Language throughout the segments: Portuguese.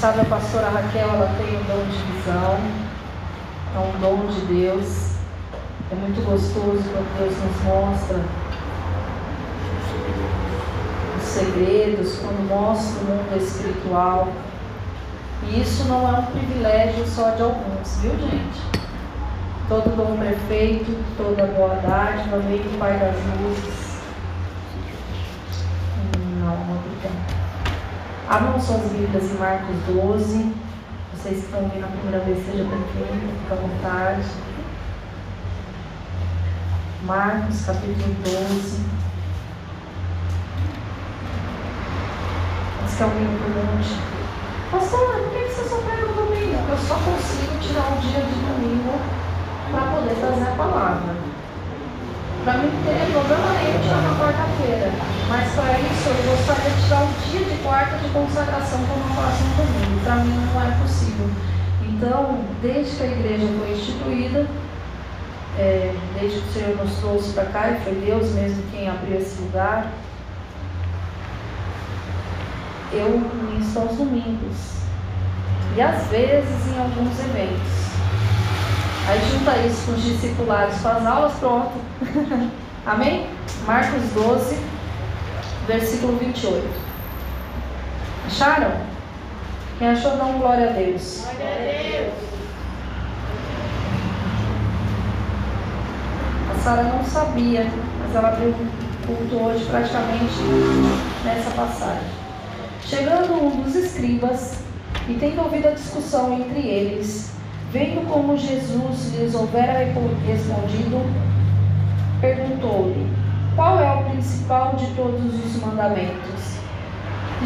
Sabe, a pastora Raquel ela tem um dom de visão, é um dom de Deus. É muito gostoso quando Deus nos mostra os segredos, quando mostra o mundo espiritual. E isso não é um privilégio só de alguns, viu gente? Todo dom perfeito, toda boa dádiva vem do Pai das luzes. Abram suas Bíblias em Marcos 12. Vocês que estão vindo a primeira vez, seja bem-vindo, fica à vontade. Marcos capítulo 12. Antes que alguém pergunte, Pastor, por que você só pega o domingo? Eu só consigo tirar um dia de domingo para poder trazer a palavra. Para mim não teria problema nenhum tirar na quarta-feira. Mas para isso eu gostaria de tirar um dia de quarta de consagração como faço no domingo. Para mim não é possível. Então, desde que a igreja foi instituída, é, desde que o Senhor nos trouxe para cá, e foi Deus mesmo quem abriu esse lugar, eu ministro aos domingos. E às vezes em alguns eventos. Aí junta isso com os discipulados, com as aulas, pronto. Amém? Marcos 12, versículo 28. Acharam? Quem achou, dá um glória a Deus. Glória a Deus. A Sara não sabia, mas ela abriu culto hoje praticamente nessa passagem. Chegando um dos escribas e tendo ouvido a discussão entre eles, Vendo como Jesus lhes houvera respondido, perguntou-lhe: Qual é o principal de todos os mandamentos?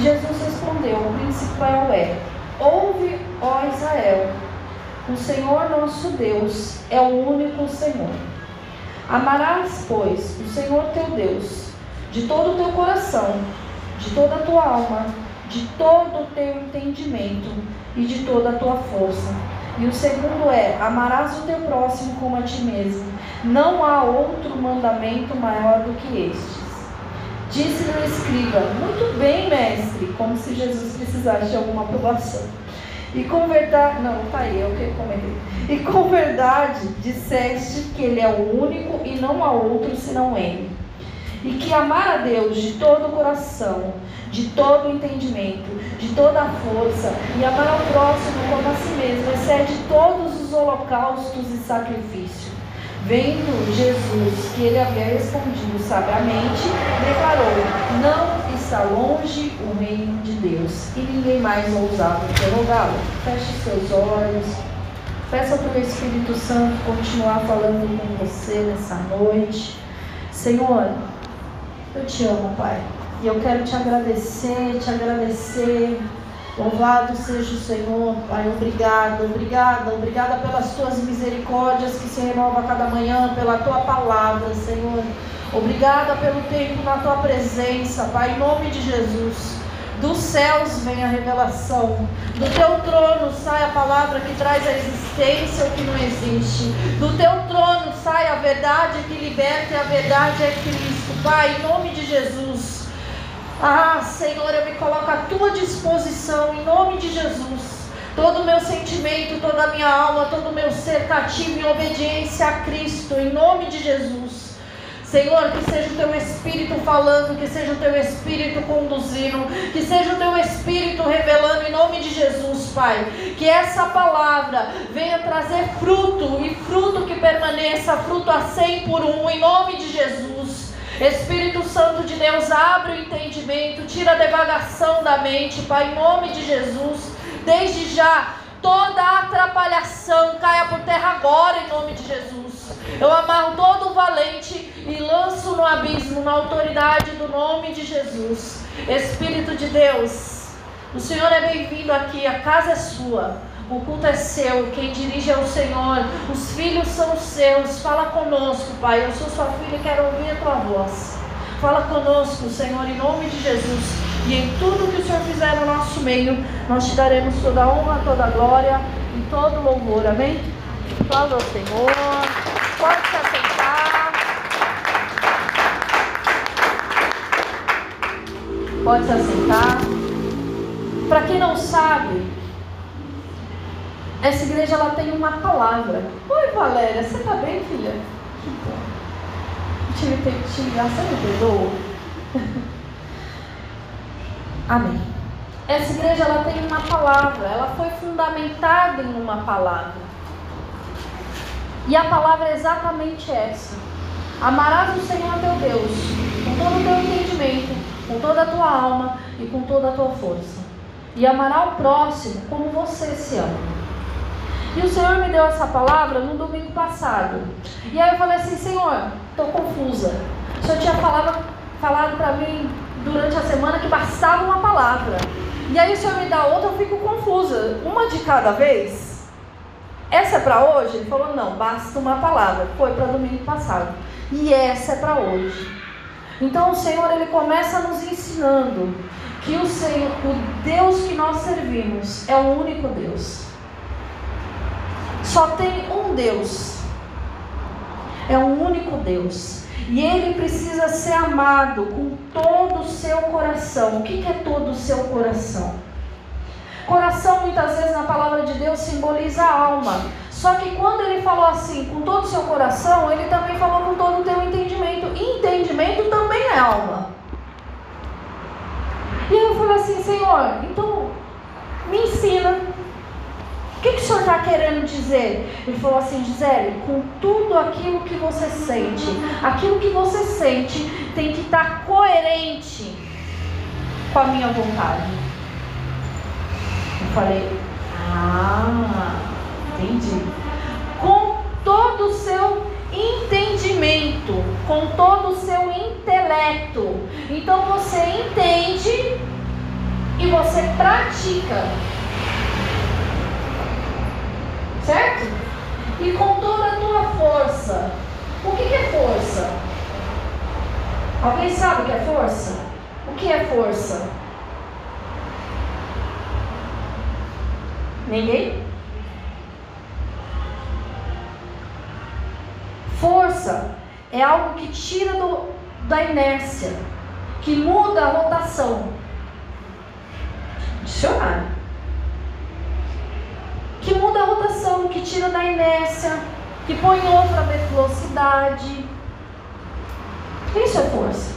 Jesus respondeu: O principal é: Ouve, ó Israel, o Senhor nosso Deus é o único Senhor. Amarás, pois, o Senhor teu Deus de todo o teu coração, de toda a tua alma, de todo o teu entendimento e de toda a tua força e o segundo é: amarás o teu próximo como a ti mesmo. Não há outro mandamento maior do que estes. Disse-lhe o escriba: Muito bem, mestre, como se Jesus precisasse de alguma aprovação. E com verdade, não, tá aí, eu que comentei. E com verdade disseste que ele é o único e não há outro senão ele. E que amar a Deus de todo o coração, de todo o entendimento, de toda a força, e amar ao próximo como a si mesmo, excede todos os holocaustos e sacrifícios. Vendo Jesus que ele havia respondido sabiamente, declarou: Não está longe o reino de Deus. E ninguém mais ousava interrogá-lo. Feche seus olhos. Peça para o Espírito Santo continuar falando com você nessa noite. Senhor, eu te amo, Pai. E eu quero te agradecer, te agradecer. Louvado seja o Senhor, Pai. Obrigada, obrigada, obrigada pelas tuas misericórdias que se renovam a cada manhã, pela tua palavra, Senhor. Obrigada pelo tempo na tua presença, Pai, em nome de Jesus. Dos céus vem a revelação. Do teu trono sai a palavra que traz a existência o que não existe. Do teu trono sai a verdade que liberta e a verdade é Cristo. Pai, em nome de Jesus. Ah, Senhor, eu me coloco à tua disposição em nome de Jesus. Todo o meu sentimento, toda a minha alma, todo o meu ser cativo em obediência a Cristo, em nome de Jesus. Senhor, que seja o teu Espírito falando, que seja o teu Espírito conduzindo, que seja o teu Espírito revelando em nome de Jesus, Pai. Que essa palavra venha trazer fruto e fruto que permaneça, fruto a cem por um, em nome de Jesus. Espírito Santo de Deus, abre o entendimento, tira a devagação da mente, Pai, em nome de Jesus. Desde já, toda atrapalhação caia por terra agora, em nome de Jesus. Eu amarro todo o valente e lanço no abismo, na autoridade do nome de Jesus. Espírito de Deus, o Senhor é bem-vindo aqui, a casa é sua. O culto é seu, quem dirige é o Senhor. Os filhos são seus. Fala conosco, Pai. Eu sou sua filha e quero ouvir a tua voz. Fala conosco, Senhor, em nome de Jesus. E em tudo que o Senhor fizer no nosso meio, nós te daremos toda a honra, toda a glória e todo o louvor. Amém? Fala ao Senhor. Pode se assentar. Pode se assentar. Para quem não sabe, essa igreja ela tem uma palavra. Oi, Valéria, você está bem, filha? Que bom. Tive tempo de te ligar, você me perdoa? Amém. Essa igreja ela tem uma palavra, ela foi fundamentada em uma palavra. E a palavra é exatamente essa. Amarás o Senhor teu Deus com todo o teu entendimento, com toda a tua alma e com toda a tua força. E amará o próximo como você se ama. E o Senhor me deu essa palavra no domingo passado. E aí eu falei assim, Senhor, estou confusa. O Senhor tinha falado, falado para mim durante a semana que bastava uma palavra. E aí o Senhor me dá outra, eu fico confusa. Uma de cada vez? Essa é para hoje? Ele falou, não, basta uma palavra. Foi para domingo passado. E essa é para hoje. Então o Senhor ele começa nos ensinando que o Senhor, o Deus que nós servimos é o único Deus. Só tem um Deus. É um único Deus. E ele precisa ser amado com todo o seu coração. O que é todo o seu coração? Coração, muitas vezes, na palavra de Deus, simboliza a alma. Só que quando ele falou assim, com todo o seu coração, ele também falou com todo o teu entendimento. E entendimento também é alma. E eu falei assim, Senhor, então me ensina. Que, que o Senhor está querendo dizer? Ele falou assim, Gisele, com tudo aquilo que você sente, aquilo que você sente tem que estar coerente com a minha vontade. Eu falei, ah, entendi. Com todo o seu entendimento, com todo o seu intelecto. Então você entende e você pratica. Certo? E com toda a tua força. O que, é força? Alguém sabe o que é força? O que é força? Ninguém? Força é algo que tira do, da inércia, que muda a rotação. Dicionário. Que muda a rotação, que tira da inércia, que põe outra velocidade. Isso é força.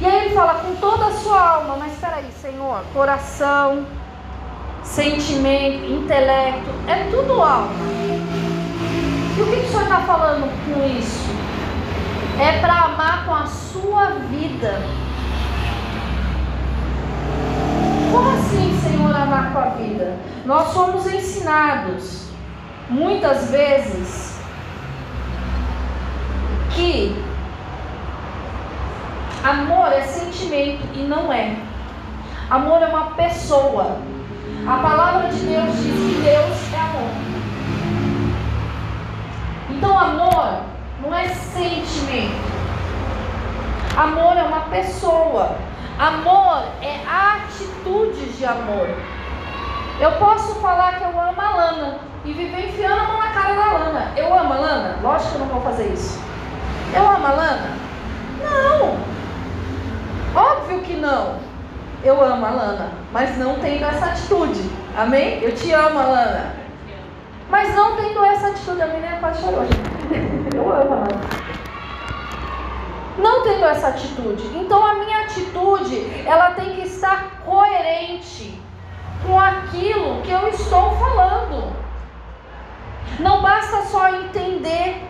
E aí ele fala com toda a sua alma, mas espera aí, Senhor, coração, sentimento, intelecto, é tudo alma. E o que, que o Senhor está falando com isso? É para amar com a sua vida. Como assim, Amar com a vida? Nós somos ensinados, muitas vezes, que amor é sentimento e não é. Amor é uma pessoa. A palavra de Deus diz que Deus é amor. Então, amor não é sentimento. Amor é uma pessoa. Amor é atitudes de amor. Eu posso falar que eu amo a Lana e viver enfiando a mão na cara da Lana. Eu amo a Lana? Lógico que eu não vou fazer isso. Eu amo a Lana? Não. Óbvio que não. Eu amo a Lana, mas não tenho essa atitude. Amém? Eu te amo, Alana. Mas não tendo essa atitude, a menina quase chorou. Eu amo ela. Não tendo essa atitude. Então a minha atitude, ela tem que estar coerente com aquilo que eu estou falando. Não basta só entender.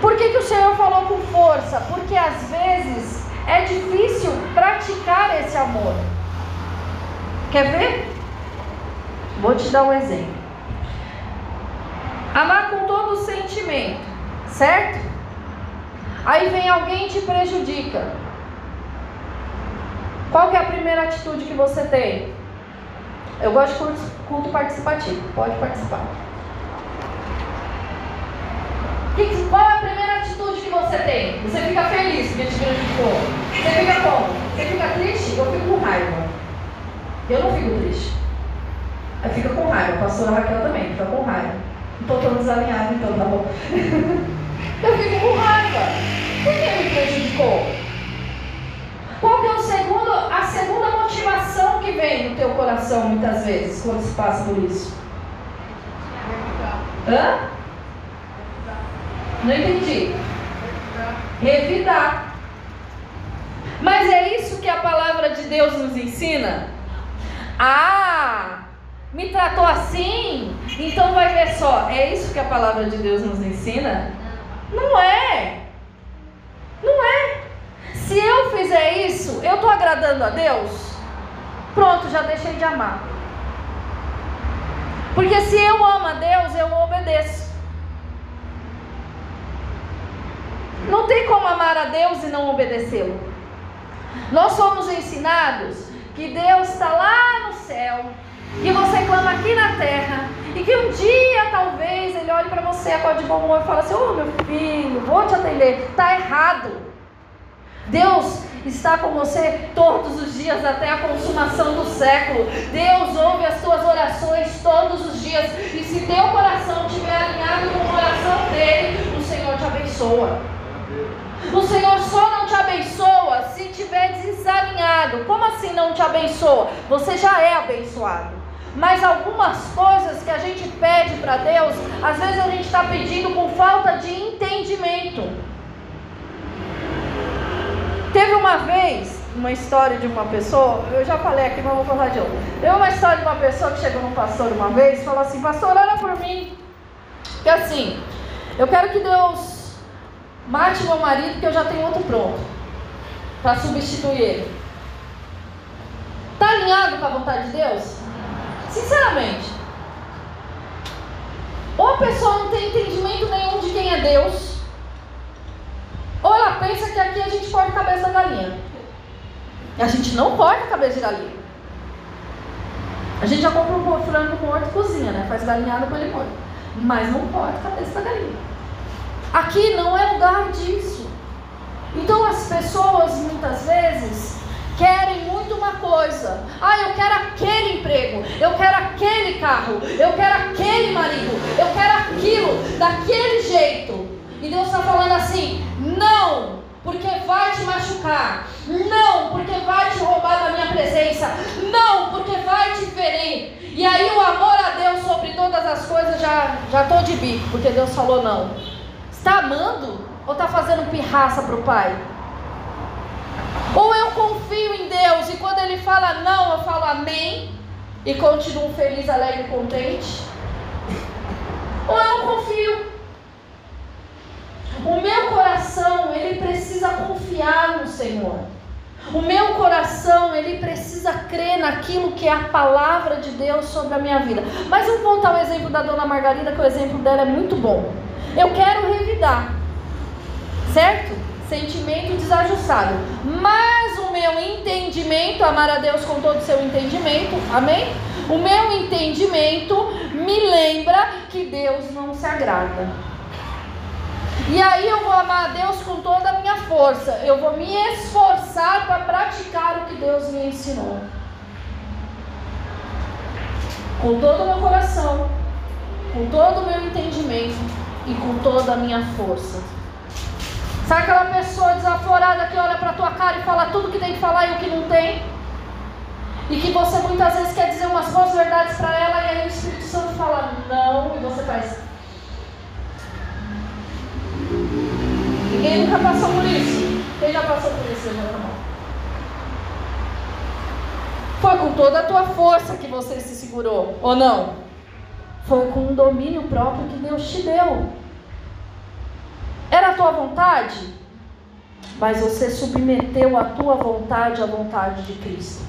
Por que, que o Senhor falou com força? Porque às vezes é difícil praticar esse amor. Quer ver? Vou te dar um exemplo. Amar com todo o sentimento, certo? Aí vem alguém e te prejudica. Qual que é a primeira atitude que você tem? Eu gosto de culto participativo, pode participar. Qual é a primeira atitude que você tem? Você fica feliz que te prejudicou. Você fica como? Você fica triste? Eu fico com raiva. Eu não fico triste. Eu fico com raiva. A pastora Raquel também fica com raiva. Estou todo desalinhado, então, tá bom? eu fico com raiva. Por que me prejudicou? Qual é o segundo, a segunda motivação que que vem no teu coração muitas vezes quando se passa por isso? Hã? Não entendi. Revidar. Mas é isso que a palavra de Deus nos ensina? Ah, me tratou assim, então vai ver só. É isso que a palavra de Deus nos ensina? Não é. Não é. Se eu fizer isso, eu estou agradando a Deus? Pronto, já deixei de amar. Porque se eu amo a Deus, eu obedeço. Não tem como amar a Deus e não obedecê-lo. Nós somos ensinados que Deus está lá no céu, que você clama aqui na terra, e que um dia talvez Ele olhe para você, acorde de bom humor e fale assim: Ô oh, meu filho, vou te atender. Está errado. Deus está com você todos os dias até a consumação do século. Deus ouve as tuas orações todos os dias. E se teu coração estiver alinhado com o coração dele, o Senhor te abençoa. O Senhor só não te abençoa se estiver desalinhado. Como assim não te abençoa? Você já é abençoado. Mas algumas coisas que a gente pede para Deus, às vezes a gente está pedindo com falta de entendimento. Teve uma vez uma história de uma pessoa, eu já falei aqui, mas vou falar de novo. Teve uma história de uma pessoa que chegou num pastor uma vez e falou assim: Pastor, ora por mim. Que assim, eu quero que Deus mate meu marido, porque eu já tenho outro pronto para substituir ele. Está alinhado com a vontade de Deus? Sinceramente. Ou a pessoa não tem entendimento nenhum de quem é Deus, ou ela pensa que aqui a gente corta a cabeça da galinha. A gente não corta a cabeça de galinha. A gente já compra um frango morto e cozinha, né? Faz galinhada com ele morto. Mas não corta a cabeça da galinha. Aqui não é lugar disso. Então as pessoas muitas vezes querem muito uma coisa. Ah, eu quero aquele emprego, eu quero aquele carro, eu quero aquele marido, eu quero aquilo daquele jeito. E Deus está falando assim: não, porque vai te machucar. Não, porque vai te roubar da minha presença. Não, porque vai te ferir. E aí o amor a Deus sobre todas as coisas já já tô de bico, porque Deus falou não. Está amando ou está fazendo pirraça para o pai? Ou eu confio em Deus e quando ele fala não, eu falo amém e continuo feliz, alegre e contente? Ou eu confio? O meu coração, ele precisa confiar no Senhor. O meu coração, ele precisa crer naquilo que é a palavra de Deus sobre a minha vida. Mas vamos voltar ao exemplo da dona Margarida, que o exemplo dela é muito bom. Eu quero revidar, certo? Sentimento desajustado. Mas o meu entendimento, amar a Deus com todo o seu entendimento, amém? O meu entendimento me lembra que Deus não se agrada. E aí eu vou amar a Deus com toda a minha força. Eu vou me esforçar para praticar o que Deus me ensinou. Com todo o meu coração, com todo o meu entendimento e com toda a minha força. Sabe aquela pessoa desaforada que olha para tua cara e fala tudo que tem que falar e o que não tem? E que você muitas vezes quer dizer umas boas verdades para ela e aí o Espírito Santo fala não e você faz Ninguém nunca passou por isso. Quem já passou por isso? Levanta a mão. Foi com toda a tua força que você se segurou, ou não? Foi com um domínio próprio que Deus te deu. Era a tua vontade? Mas você submeteu a tua vontade à vontade de Cristo.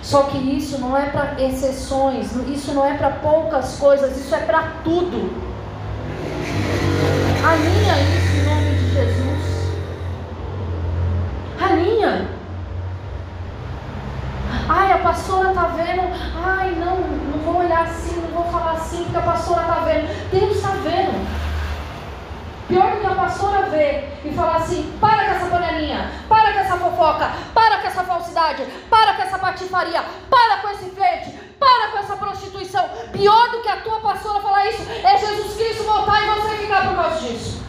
Só que isso não é para exceções, isso não é para poucas coisas, isso é para tudo. Alinha isso em nome de Jesus. Alinha. Ai, a pastora tá vendo. Ai, não, não vou olhar assim, não vou falar assim, porque a pastora tá vendo. Deus está vendo. Pior do que a pastora ver e falar assim: para com essa panelinha, para com essa fofoca, para com essa falsidade, para com essa patifaria, para com esse flerte, para com essa prostituição. Pior do que a tua pastora falar isso é Jesus Cristo voltar e você ficar por causa disso.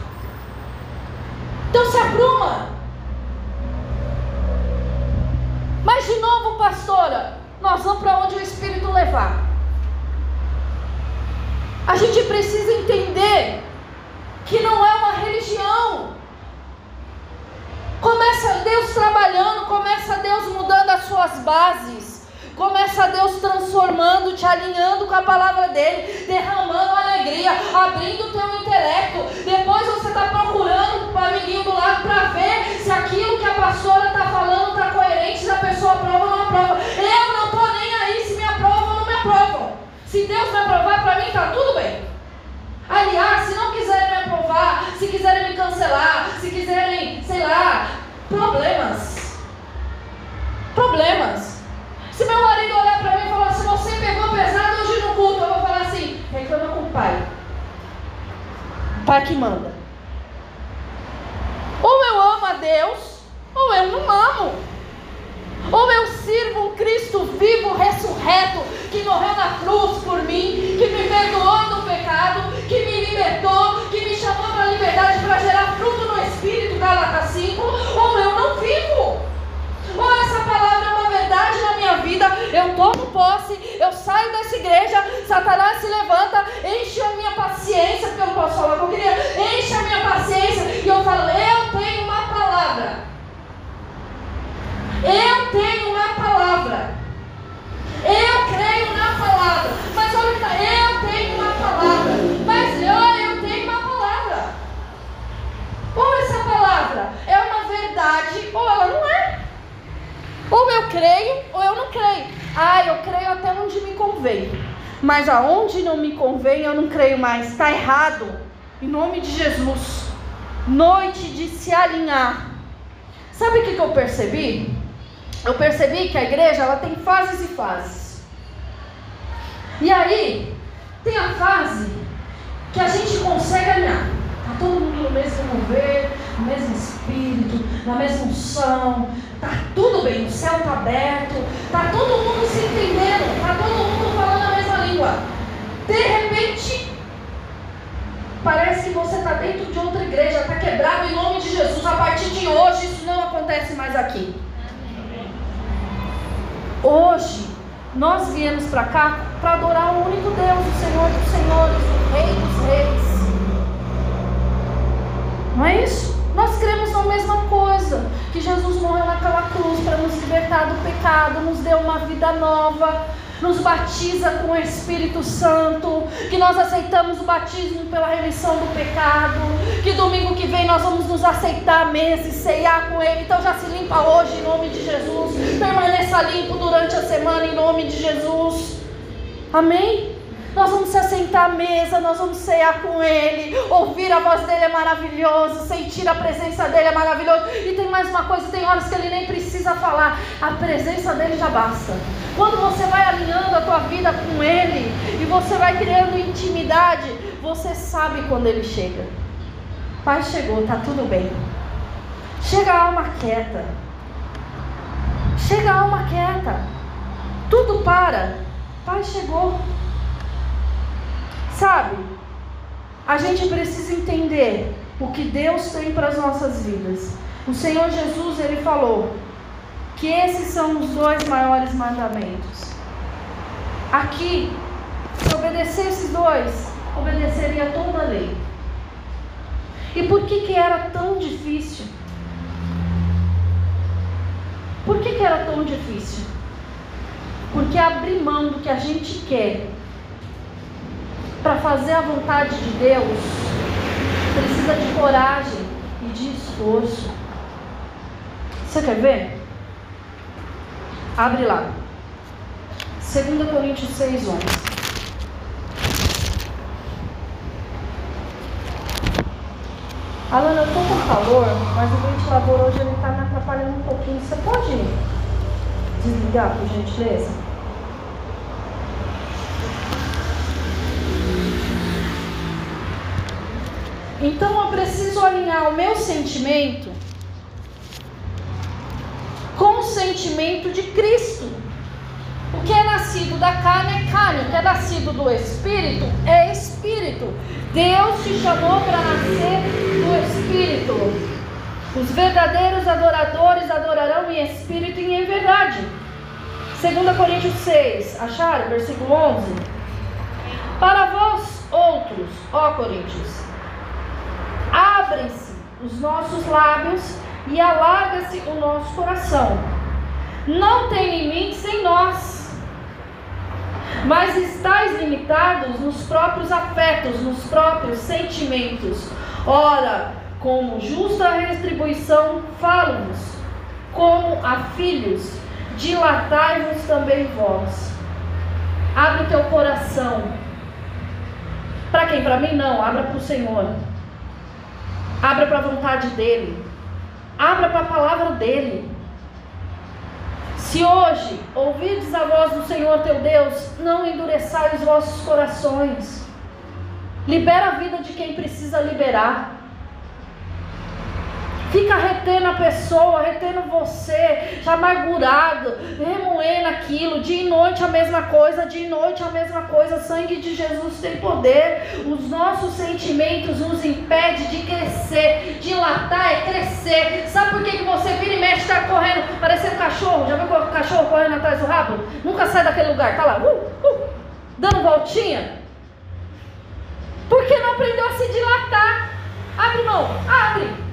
Então se apruma. Mas de novo, pastora, nós vamos para onde o Espírito levar. A gente precisa entender que não é uma religião. Começa Deus trabalhando, começa Deus mudando as suas bases. Começa Deus transformando, te alinhando com a palavra dele, derramando alegria, abrindo o teu intelecto. Depois você está procurando o amiguinho do lado para ver se aquilo que a pastora está falando está coerente, se a pessoa aprova ou não aprova. Eu não estou nem aí se me aprova ou não me aprova. Se Deus me aprovar para mim, está tudo bem. Aliás, se não quiserem me aprovar, se quiserem me cancelar, se quiserem, sei lá, problemas. Problemas. Se meu marido olhar para mim e falar assim, você pegou pesado hoje no culto, eu vou falar assim, reclama com o pai. O pai que manda. Ou eu amo a Deus, ou eu não amo. Ou eu sirvo um Cristo vivo, ressurreto, que morreu na cruz por mim, que me perdoou do pecado, que me libertou, que me chamou para a liberdade para gerar fruto no Espírito, Gálatas 5, ou eu não vivo. Ou essa palavra é uma verdade na minha vida, eu tomo posse, eu saio dessa igreja, Satanás se levanta, enche a minha paciência, porque eu não posso falar o eu queria, enche a minha paciência, e eu falo, eu tenho uma palavra. Eu tenho uma palavra. Eu creio na palavra. Mas olha, eu tenho uma palavra. Mas eu, eu tenho uma palavra. Ou essa palavra é uma verdade, ou ela não é. Ou eu creio ou eu não creio. Ah, eu creio até onde me convém. Mas aonde não me convém, eu não creio mais. Está errado. Em nome de Jesus. Noite de se alinhar. Sabe o que, que eu percebi? Eu percebi que a igreja ela tem fases e fases. E aí, tem a fase que a gente consegue alinhar. Está todo mundo no mesmo mover, no mesmo espírito, na mesma unção, Tá tudo bem, o céu está aberto, tá todo mundo se entendendo, tá todo mundo falando a mesma língua. De repente, parece que você está dentro de outra igreja, está quebrado em nome de Jesus. A partir de hoje, isso não acontece mais aqui. Hoje, nós viemos para cá para adorar o único Deus, o Senhor dos Senhores, o Rei dos Reis. Não é isso? Nós cremos na mesma coisa, que Jesus morreu naquela cruz para nos libertar do pecado, nos deu uma vida nova, nos batiza com o Espírito Santo, que nós aceitamos o batismo pela remissão do pecado, que domingo que vem nós vamos nos aceitar a mesa e ceiar com Ele. Então já se limpa hoje em nome de Jesus, permaneça limpo durante a semana em nome de Jesus. Amém? Nós vamos se assentar à mesa, nós vamos cear com Ele. Ouvir a voz dele é maravilhoso, sentir a presença dele é maravilhoso. E tem mais uma coisa: tem horas que ele nem precisa falar, a presença dele já basta. Quando você vai alinhando a tua vida com Ele e você vai criando intimidade, você sabe quando Ele chega. Pai chegou, tá tudo bem. Chega a alma quieta. Chega a alma quieta. Tudo para. Pai chegou. Sabe, a gente precisa entender o que Deus tem para as nossas vidas. O Senhor Jesus, ele falou que esses são os dois maiores mandamentos. Aqui, se obedecer esses dois, obedeceria toda a lei. E por que, que era tão difícil? Por que, que era tão difícil? Porque abrir mão do que a gente quer para fazer a vontade de Deus, precisa de coragem e de esforço. Você quer ver? Abre lá. 2 Coríntios 6, 11. Alana, eu estou com calor, mas o ventilador hoje ele está me atrapalhando um pouquinho. Você pode desligar, por gentileza? Então eu preciso alinhar o meu sentimento com o sentimento de Cristo. O que é nascido da carne é carne, o que é nascido do espírito é espírito. Deus te chamou para nascer do espírito. Os verdadeiros adoradores adorarão em espírito e em verdade. 2 Coríntios 6, acharam? Versículo 11. Para vós outros, ó Coríntios, abrem-se os nossos lábios e alarga-se o nosso coração. Não tem limites em nós, mas estáis limitados nos próprios afetos, nos próprios sentimentos. Ora, como justa retribuição, falo-vos, como a filhos, dilatai-vos também vós. Abre o teu coração. Para quem? Para mim não, abra para o Senhor. Abra para a vontade dEle. Abra para a palavra dEle. Se hoje ouvides a voz do Senhor teu Deus, não endureçai os vossos corações. Libera a vida de quem precisa liberar. Fica retendo a pessoa, retendo você, já amargurado, remoendo aquilo, dia e noite a mesma coisa, dia e noite a mesma coisa. Sangue de Jesus tem poder. Os nossos sentimentos nos impedem de crescer. Dilatar é crescer. Sabe por que, que você vira e mexe, está correndo, parecendo cachorro? Já viu o cachorro correndo atrás do rabo? Nunca sai daquele lugar, tá lá, uh, uh, dando voltinha. Porque não aprendeu a se dilatar. Abre mão, abre.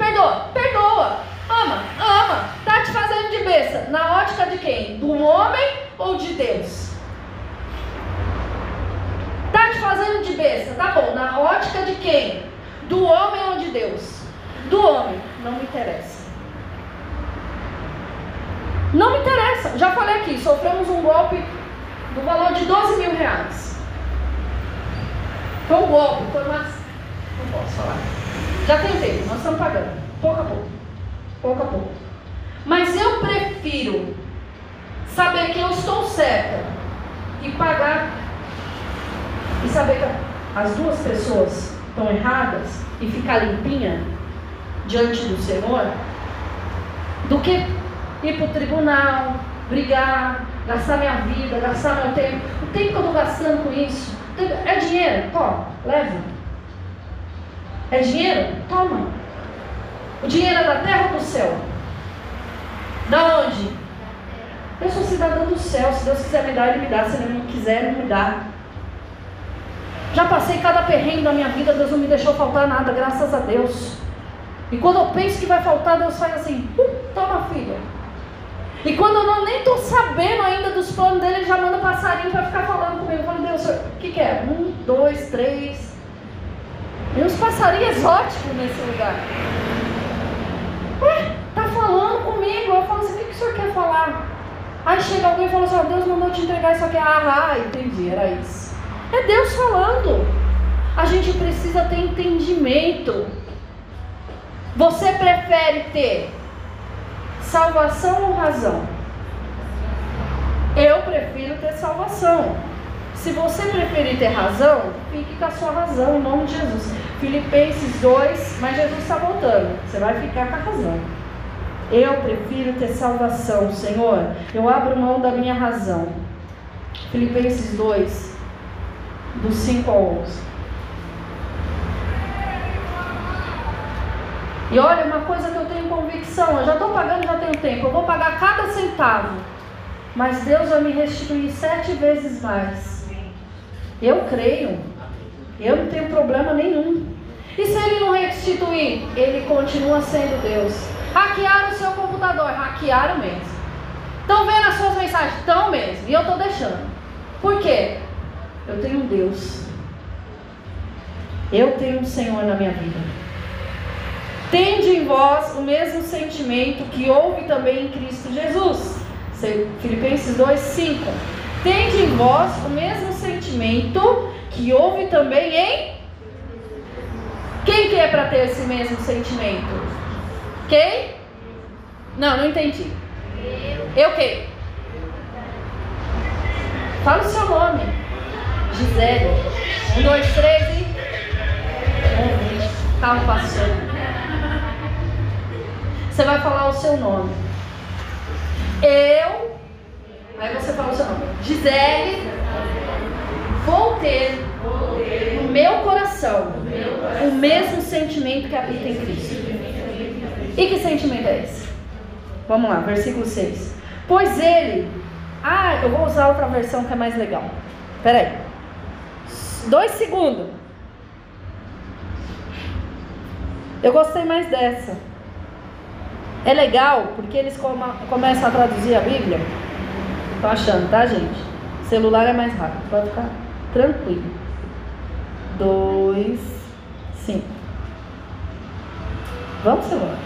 Perdoa, perdoa. Ama, ama. Tá te fazendo de besta. Na ótica de quem? Do homem ou de Deus? Tá te fazendo de besta. Tá bom. Na ótica de quem? Do homem ou de Deus? Do homem. Não me interessa. Não me interessa. Já falei aqui. Sofremos um golpe do valor de 12 mil reais. Foi um golpe. Foi uma. Não posso falar. Já tentei, nós estamos pagando, pouco a pouco, pouco a pouco. Mas eu prefiro saber que eu estou certa e pagar e saber que as duas pessoas estão erradas e ficar limpinha diante do Senhor do que ir para o tribunal, brigar, gastar minha vida, gastar meu tempo. O tempo que eu estou gastando com isso é dinheiro, Pô, leva. É dinheiro? Toma. O dinheiro é da terra ou do céu? Da onde? Eu sou cidadã do céu. Se Deus quiser me dar, Ele me dá. Se Ele não quiser, Ele me dá. Já passei cada perrengue da minha vida, Deus não me deixou faltar nada, graças a Deus. E quando eu penso que vai faltar, Deus faz assim: uh, toma, filha. E quando eu não, nem estou sabendo ainda dos planos dele, ele já manda passarinho para ficar falando comigo. Eu falo, Deus, o que, que é? Um, dois, três, e uns passarinhos exóticos nesse lugar. Ué, tá falando comigo. Eu falo assim, o que, que o senhor quer falar? Aí chega alguém e fala assim, oh, Deus mandou te entregar isso aqui. Ah, ah, entendi, era isso. É Deus falando. A gente precisa ter entendimento. Você prefere ter salvação ou razão? Eu prefiro ter salvação. Se você preferir ter razão, fique com a sua razão em nome de Jesus. Filipenses 2, mas Jesus está voltando. Você vai ficar com a razão. Eu prefiro ter salvação, Senhor. Eu abro mão da minha razão. Filipenses 2, do 5 ao 11. E olha, uma coisa que eu tenho convicção, eu já estou pagando, já tenho tempo, eu vou pagar cada centavo, mas Deus vai me restituir sete vezes mais. Eu creio. Eu não tenho problema nenhum. E se ele não restituir? Ele continua sendo Deus. Hackearam o seu computador, hackearam mesmo. Estão vendo as suas mensagens? Estão mesmo. E eu estou deixando. Por quê? Eu tenho um Deus. Eu tenho um Senhor na minha vida. Tende em vós o mesmo sentimento que houve também em Cristo Jesus. Filipenses 2, 5. Tende em vós o mesmo sentimento que houve também em. Quem que é para ter esse mesmo sentimento? Quem? Não, não entendi. Eu, Eu quem? Fala o seu nome. Gisele. Um, dois, três e. Carro passando. Você vai falar o seu nome. Eu Aí você fala o seu nome. Gisele, vou ter no meu coração o mesmo sentimento que habita em Cristo. E que sentimento é esse? Vamos lá, versículo 6. Pois ele, Ah, eu vou usar outra versão que é mais legal. Peraí. Dois segundos. Eu gostei mais dessa. É legal porque eles come, começam a traduzir a Bíblia. Tô achando, tá, gente? O celular é mais rápido, pode ficar tranquilo. Dois, cinco. Vamos, celular.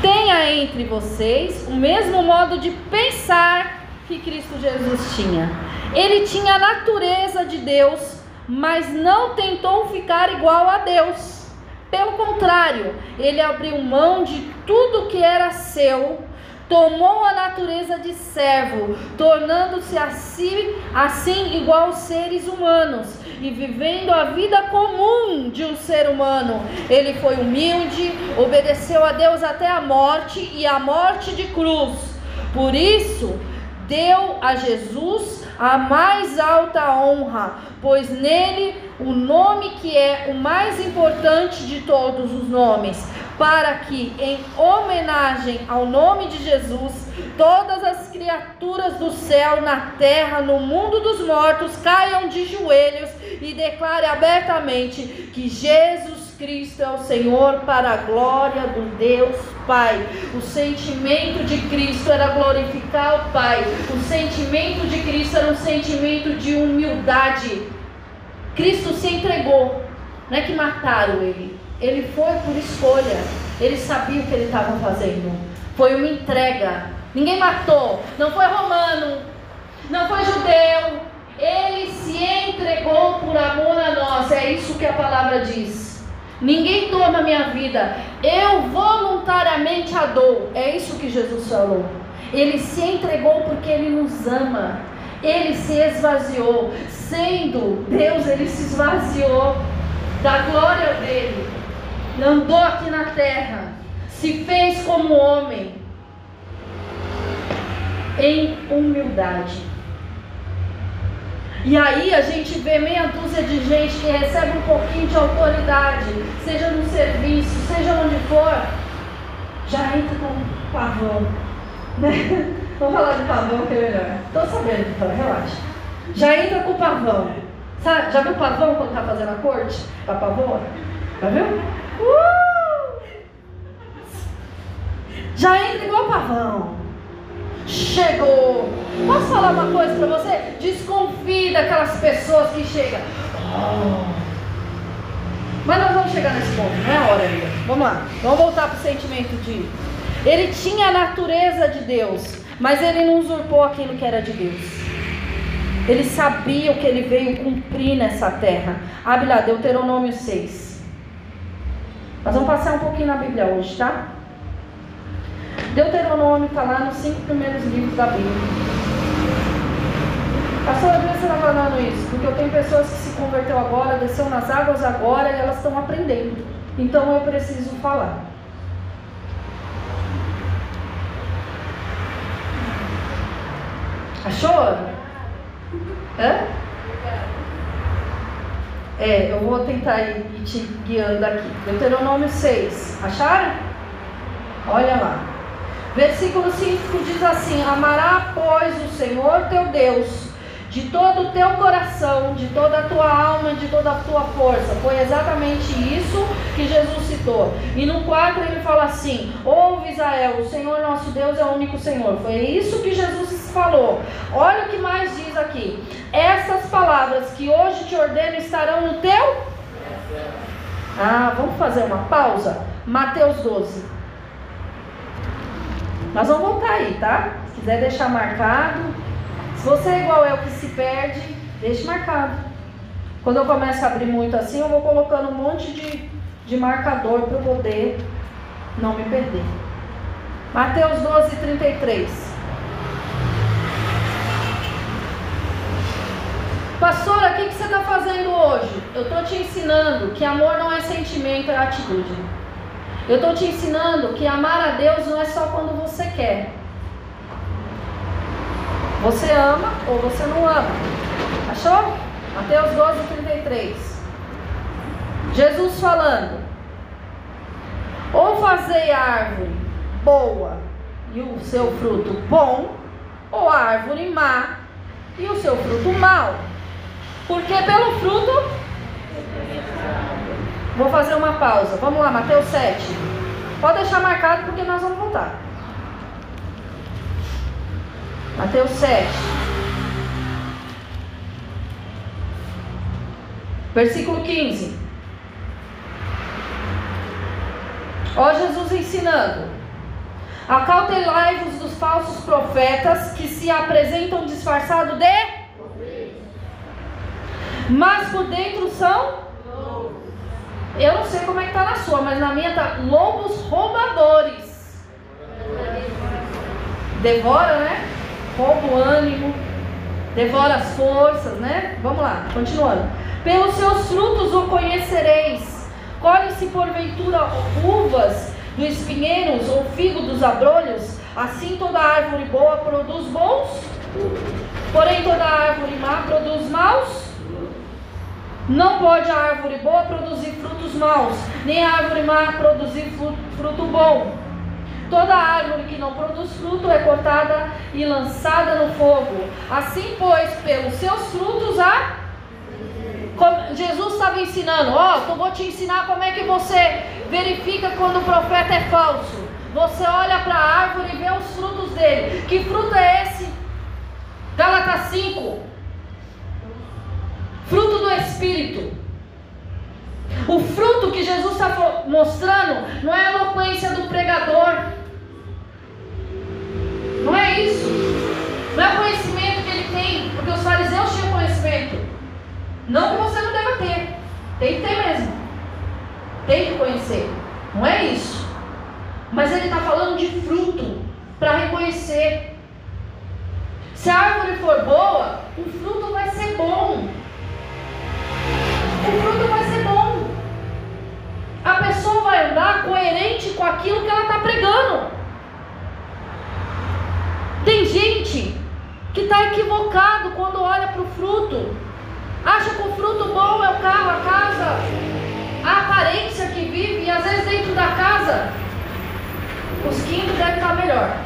Tenha entre vocês o mesmo modo de pensar que Cristo Jesus tinha. Ele tinha a natureza de Deus, mas não tentou ficar igual a Deus. Pelo contrário, ele abriu mão de tudo que era seu, tomou a natureza de servo, tornando-se assim, assim igual aos seres humanos e vivendo a vida comum de um ser humano. Ele foi humilde, obedeceu a Deus até a morte e a morte de cruz. Por isso, deu a Jesus a mais alta honra, pois nele o nome que é o mais importante de todos os nomes, para que, em homenagem ao nome de Jesus, todas as criaturas do céu, na terra, no mundo dos mortos caiam de joelhos e declare abertamente que Jesus Cristo é o Senhor para a glória do Deus Pai. O sentimento de Cristo era glorificar o Pai. O sentimento de Cristo era um sentimento de humildade. Cristo se entregou. Não é que mataram ele. Ele foi por escolha. Ele sabia o que ele estava fazendo. Foi uma entrega. Ninguém matou. Não foi romano. Não foi judeu. Ele se entregou por amor a nós. É isso que a palavra diz. Ninguém toma minha vida, eu voluntariamente a dou. É isso que Jesus falou. Ele se entregou porque ele nos ama. Ele se esvaziou. Sendo Deus, ele se esvaziou da glória dele. Andou aqui na terra. Se fez como homem. Em humildade. E aí a gente vê meia dúzia de gente que recebe um pouquinho de autoridade, seja no serviço, seja onde for, já entra com pavão. Né? Vamos falar de pavão que é melhor. Estou sabendo, então, relaxa. Já entra com pavão. Sabe, já viu pavão quando está fazendo a corte? A pavor? Já viu? Uh! Já entra igual pavão chegou. Posso falar uma coisa para você? Desconfie daquelas pessoas que chegam. Oh. Mas nós vamos chegar nesse ponto, não é hora ainda. Vamos lá, vamos voltar para o sentimento de. Ele tinha a natureza de Deus, mas ele não usurpou aquilo que era de Deus. Ele sabia o que ele veio cumprir nessa terra. Abre lá, Deuteronômio 6. Nós vamos passar um pouquinho na Bíblia hoje, tá? Deuteronômio está lá nos cinco primeiros livros da Bíblia. Pastor, por que você está falando isso? Porque eu tenho pessoas que se converteu agora, desceu nas águas agora e elas estão aprendendo. Então eu preciso falar. Achou? Hã? É, eu vou tentar ir te guiando aqui. Deuteronômio 6. Acharam? Olha lá. Versículo 5 diz assim: Amará, pois, o Senhor teu Deus de todo o teu coração, de toda a tua alma, de toda a tua força. Foi exatamente isso que Jesus citou. E no 4 ele fala assim: Ouve Israel, o Senhor nosso Deus é o único Senhor. Foi isso que Jesus falou. Olha o que mais diz aqui: Essas palavras que hoje te ordeno estarão no teu. Ah, vamos fazer uma pausa? Mateus 12. Nós vamos voltar aí, tá? Se quiser deixar marcado. Se você é igual eu que se perde, deixe marcado. Quando eu começo a abrir muito assim, eu vou colocando um monte de, de marcador para eu poder não me perder. Mateus 12, 33. Pastora, o que, que você está fazendo hoje? Eu estou te ensinando que amor não é sentimento, é atitude. Eu estou te ensinando que amar a Deus não é só quando você quer. Você ama ou você não ama. Achou? Mateus 12, 33. Jesus falando: Ou fazei a árvore boa e o seu fruto bom, ou a árvore má e o seu fruto mau. Porque pelo fruto. Vou fazer uma pausa. Vamos lá, Mateus 7. Pode deixar marcado porque nós vamos voltar. Mateus 7. Versículo 15. Ó Jesus ensinando. Acautelai-vos dos falsos profetas que se apresentam disfarçados de mas por dentro são eu não sei como é que tá na sua, mas na minha tá lobos roubadores. Devora, né? Rouba o ânimo, devora as forças, né? Vamos lá, continuando. Pelos seus frutos o conhecereis. Colhe-se porventura uvas do espinheiros ou figo dos abrolhos, assim toda árvore boa produz bons, porém toda árvore má produz maus. Não pode a árvore boa produzir frutos maus, nem a árvore má produzir fruto bom. Toda árvore que não produz fruto é cortada e lançada no fogo. Assim, pois, pelos seus frutos a Jesus estava ensinando, ó, oh, eu vou te ensinar como é que você verifica quando o profeta é falso. Você olha para a árvore e vê os frutos dele. Que fruto é esse? Gálatas 5. Fruto do Espírito. O fruto que Jesus está mostrando não é a eloquência do pregador. Não é isso. Não é conhecimento que ele tem, porque os fariseus tinham conhecimento. Não que você não deva ter. Tem que ter mesmo. Tem que conhecer. Não é isso. Mas ele está falando de fruto para reconhecer. Se a árvore for boa, o fruto vai ser bom. O fruto vai ser bom. A pessoa vai andar coerente com aquilo que ela está pregando. Tem gente que está equivocado quando olha para o fruto. Acha que o fruto bom é o carro, a casa, a aparência que vive, e às vezes dentro da casa, os quintos devem estar melhor.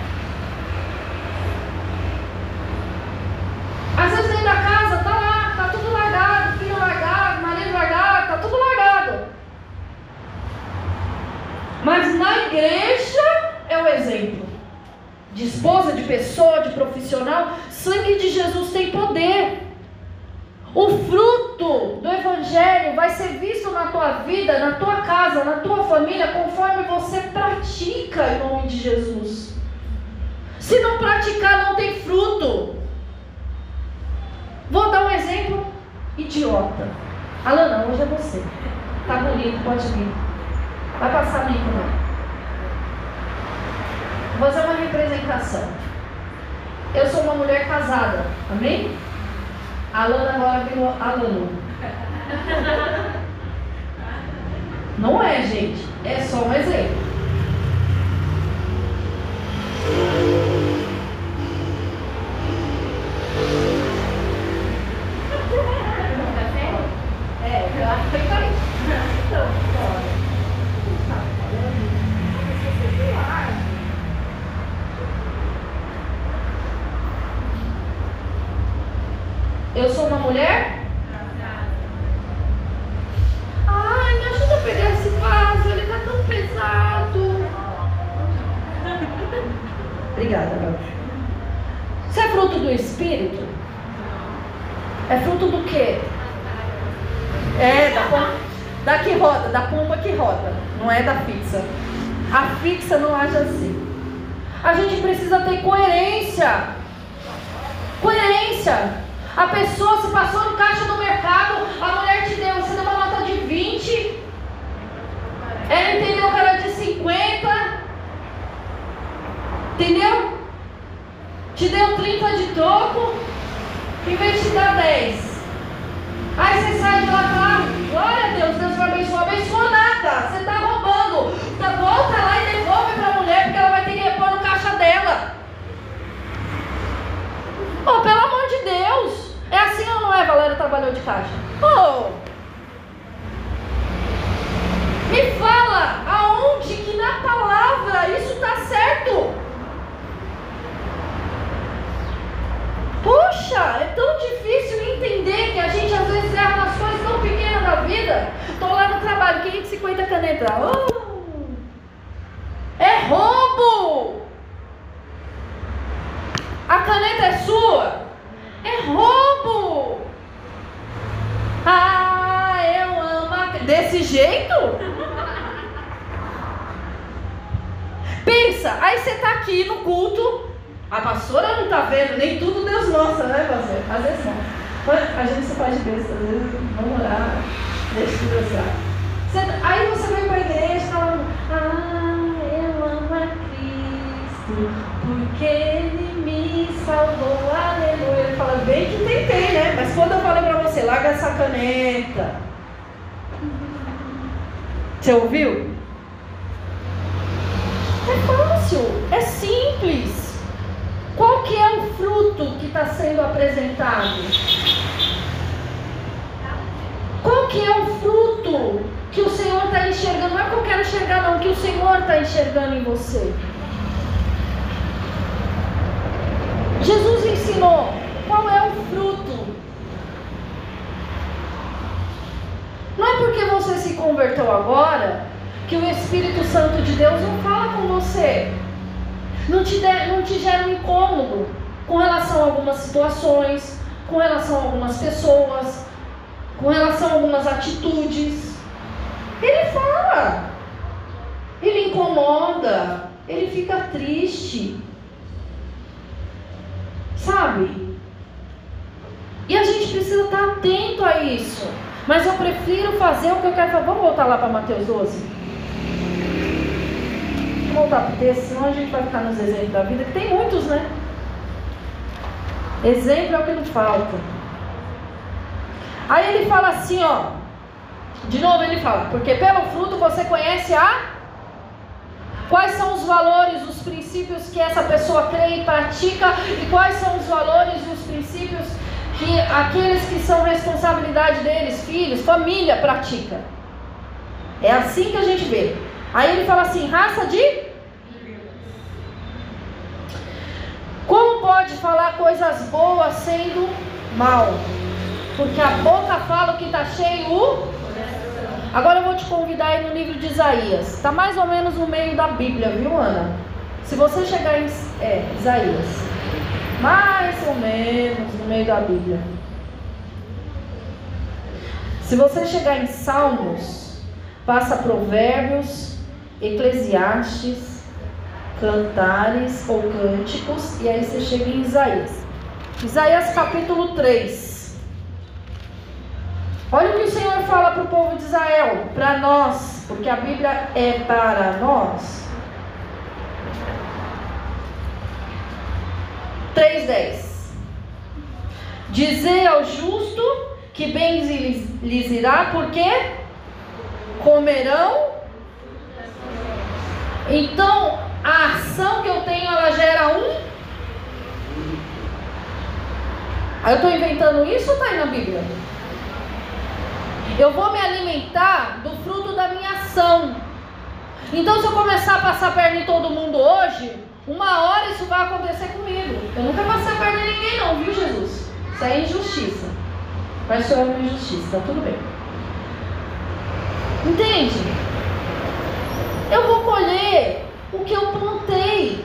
Às vezes dentro da casa está lá, está tudo largado, filho largado, marido largado, está tudo largado. Mas na igreja é o exemplo. De esposa, de pessoa, de profissional, sangue de Jesus tem poder. O fruto do Evangelho vai ser visto na tua vida, na tua casa, na tua família, conforme você pratica em nome de Jesus. Se não praticar, não tem fruto. Vou dar um exemplo idiota. Alana, hoje é você. Tá bonito, pode vir. Vai passar limpo não. Vou fazer uma representação. Eu sou uma mulher casada, amém? A Lana agora virou aluno. Não é, gente. É só um exemplo. É, eu acho que tá Eu sou uma mulher? Ai, me ajuda a pegar esse vaso, ele tá tão pesado. Obrigada, meu. Isso é fruto do Espírito? É fruto do quê? É, da, da que roda, da pomba que roda, não é da fixa. A fixa não age assim. A gente precisa ter coerência. Coerência. A pessoa se passou no caixa do mercado, a mulher te deu, você deu uma nota de 20, ela entendeu que era de 50, entendeu? Te deu 30 de troco, em vez de te dar 10. Aí você sai de lá e fala, glória a Deus, Deus vai abençoar, abençoa nada, você está roubando. Então, volta lá e devolve para a mulher, porque ela vai ter que repor no caixa dela. Oh, pelo amor de Deus. É assim ou não é, Valéria trabalhou de caixa? Oh! Me fala aonde que na palavra isso está certo. Puxa, é tão difícil entender que a gente às vezes erra nas coisas tão pequenas da vida. Estou lá no trabalho, 550 canetas. Oh, é roubo! A caneta é sua? É roubo! Ah, eu amo a... Desse jeito? Pensa, aí você está aqui no culto, a pastora não está vendo, nem tudo Deus mostra, né, pastor? Às vezes não. A gente se faz de besta, às vezes vamos orar, deixa Deus orar. Aí você vem para a igreja falando, ah, eu amo a Cristo, porque Ele me salvou, aleluia. Ele fala, bem que tentei, né? Mas quando eu falei para você, larga essa caneta. Você ouviu? É fácil, é simples. Qual que é o fruto que está sendo apresentado? Qual que é o fruto que o Senhor está enxergando? Não é que eu quero enxergar, não, que o Senhor está enxergando em você. Jesus ensinou qual é o fruto. Não é porque você se converteu agora que o Espírito Santo de Deus não fala com você, não te, de, não te gera um incômodo com relação a algumas situações, com relação a algumas pessoas, com relação a algumas atitudes. Ele fala, ele incomoda, ele fica triste, sabe? E a gente precisa estar atento a isso. Mas eu prefiro fazer o que eu quero fazer. Vamos voltar lá para Mateus 12? voltar para o texto, senão a gente vai ficar nos exemplos da vida, que tem muitos, né? Exemplo é o que não falta. Aí ele fala assim, ó. De novo ele fala, porque pelo fruto você conhece a quais são os valores, os princípios que essa pessoa crê e pratica e quais são os valores e os princípios que aqueles que são responsabilidade deles, filhos, família, pratica. É assim que a gente vê. Aí ele fala assim: raça de. Como pode falar coisas boas sendo mal? Porque a boca fala o que está cheio. Agora eu vou te convidar aí no livro de Isaías. Está mais ou menos no meio da Bíblia, viu, Ana? Se você chegar em é, Isaías, mais ou menos no meio da Bíblia. Se você chegar em Salmos, passa Provérbios, Eclesiastes, Cantares ou Cânticos, e aí você chega em Isaías. Isaías capítulo 3. Olha o que o Senhor fala para o povo de Israel, para nós, porque a Bíblia é para nós. 3,10 Dizer ao justo que bem lhes irá, porque comerão então, a ação que eu tenho, ela gera um. Eu estou inventando isso ou está aí na Bíblia? Eu vou me alimentar do fruto da minha ação. Então, se eu começar a passar perna em todo mundo hoje, uma hora isso vai acontecer comigo. Eu nunca passei perna em ninguém, não, viu, Jesus? Isso é injustiça. Mas isso é uma injustiça, tá tudo bem. Entende? Eu vou colher o que eu plantei.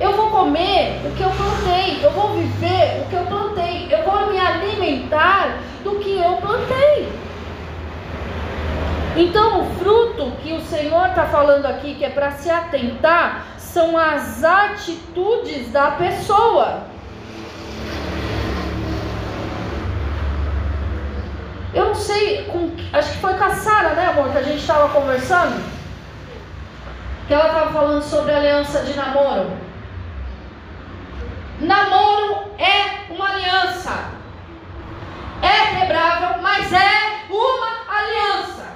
Eu vou comer o que eu plantei. Eu vou viver o que eu plantei. Eu vou me alimentar do que eu plantei. Então, o fruto que o Senhor está falando aqui, que é para se atentar, são as atitudes da pessoa. Eu não sei, com, acho que foi com a Sara, né, amor, que a gente estava conversando que ela estava falando sobre aliança de namoro. Namoro é uma aliança. É quebrável, mas é uma aliança.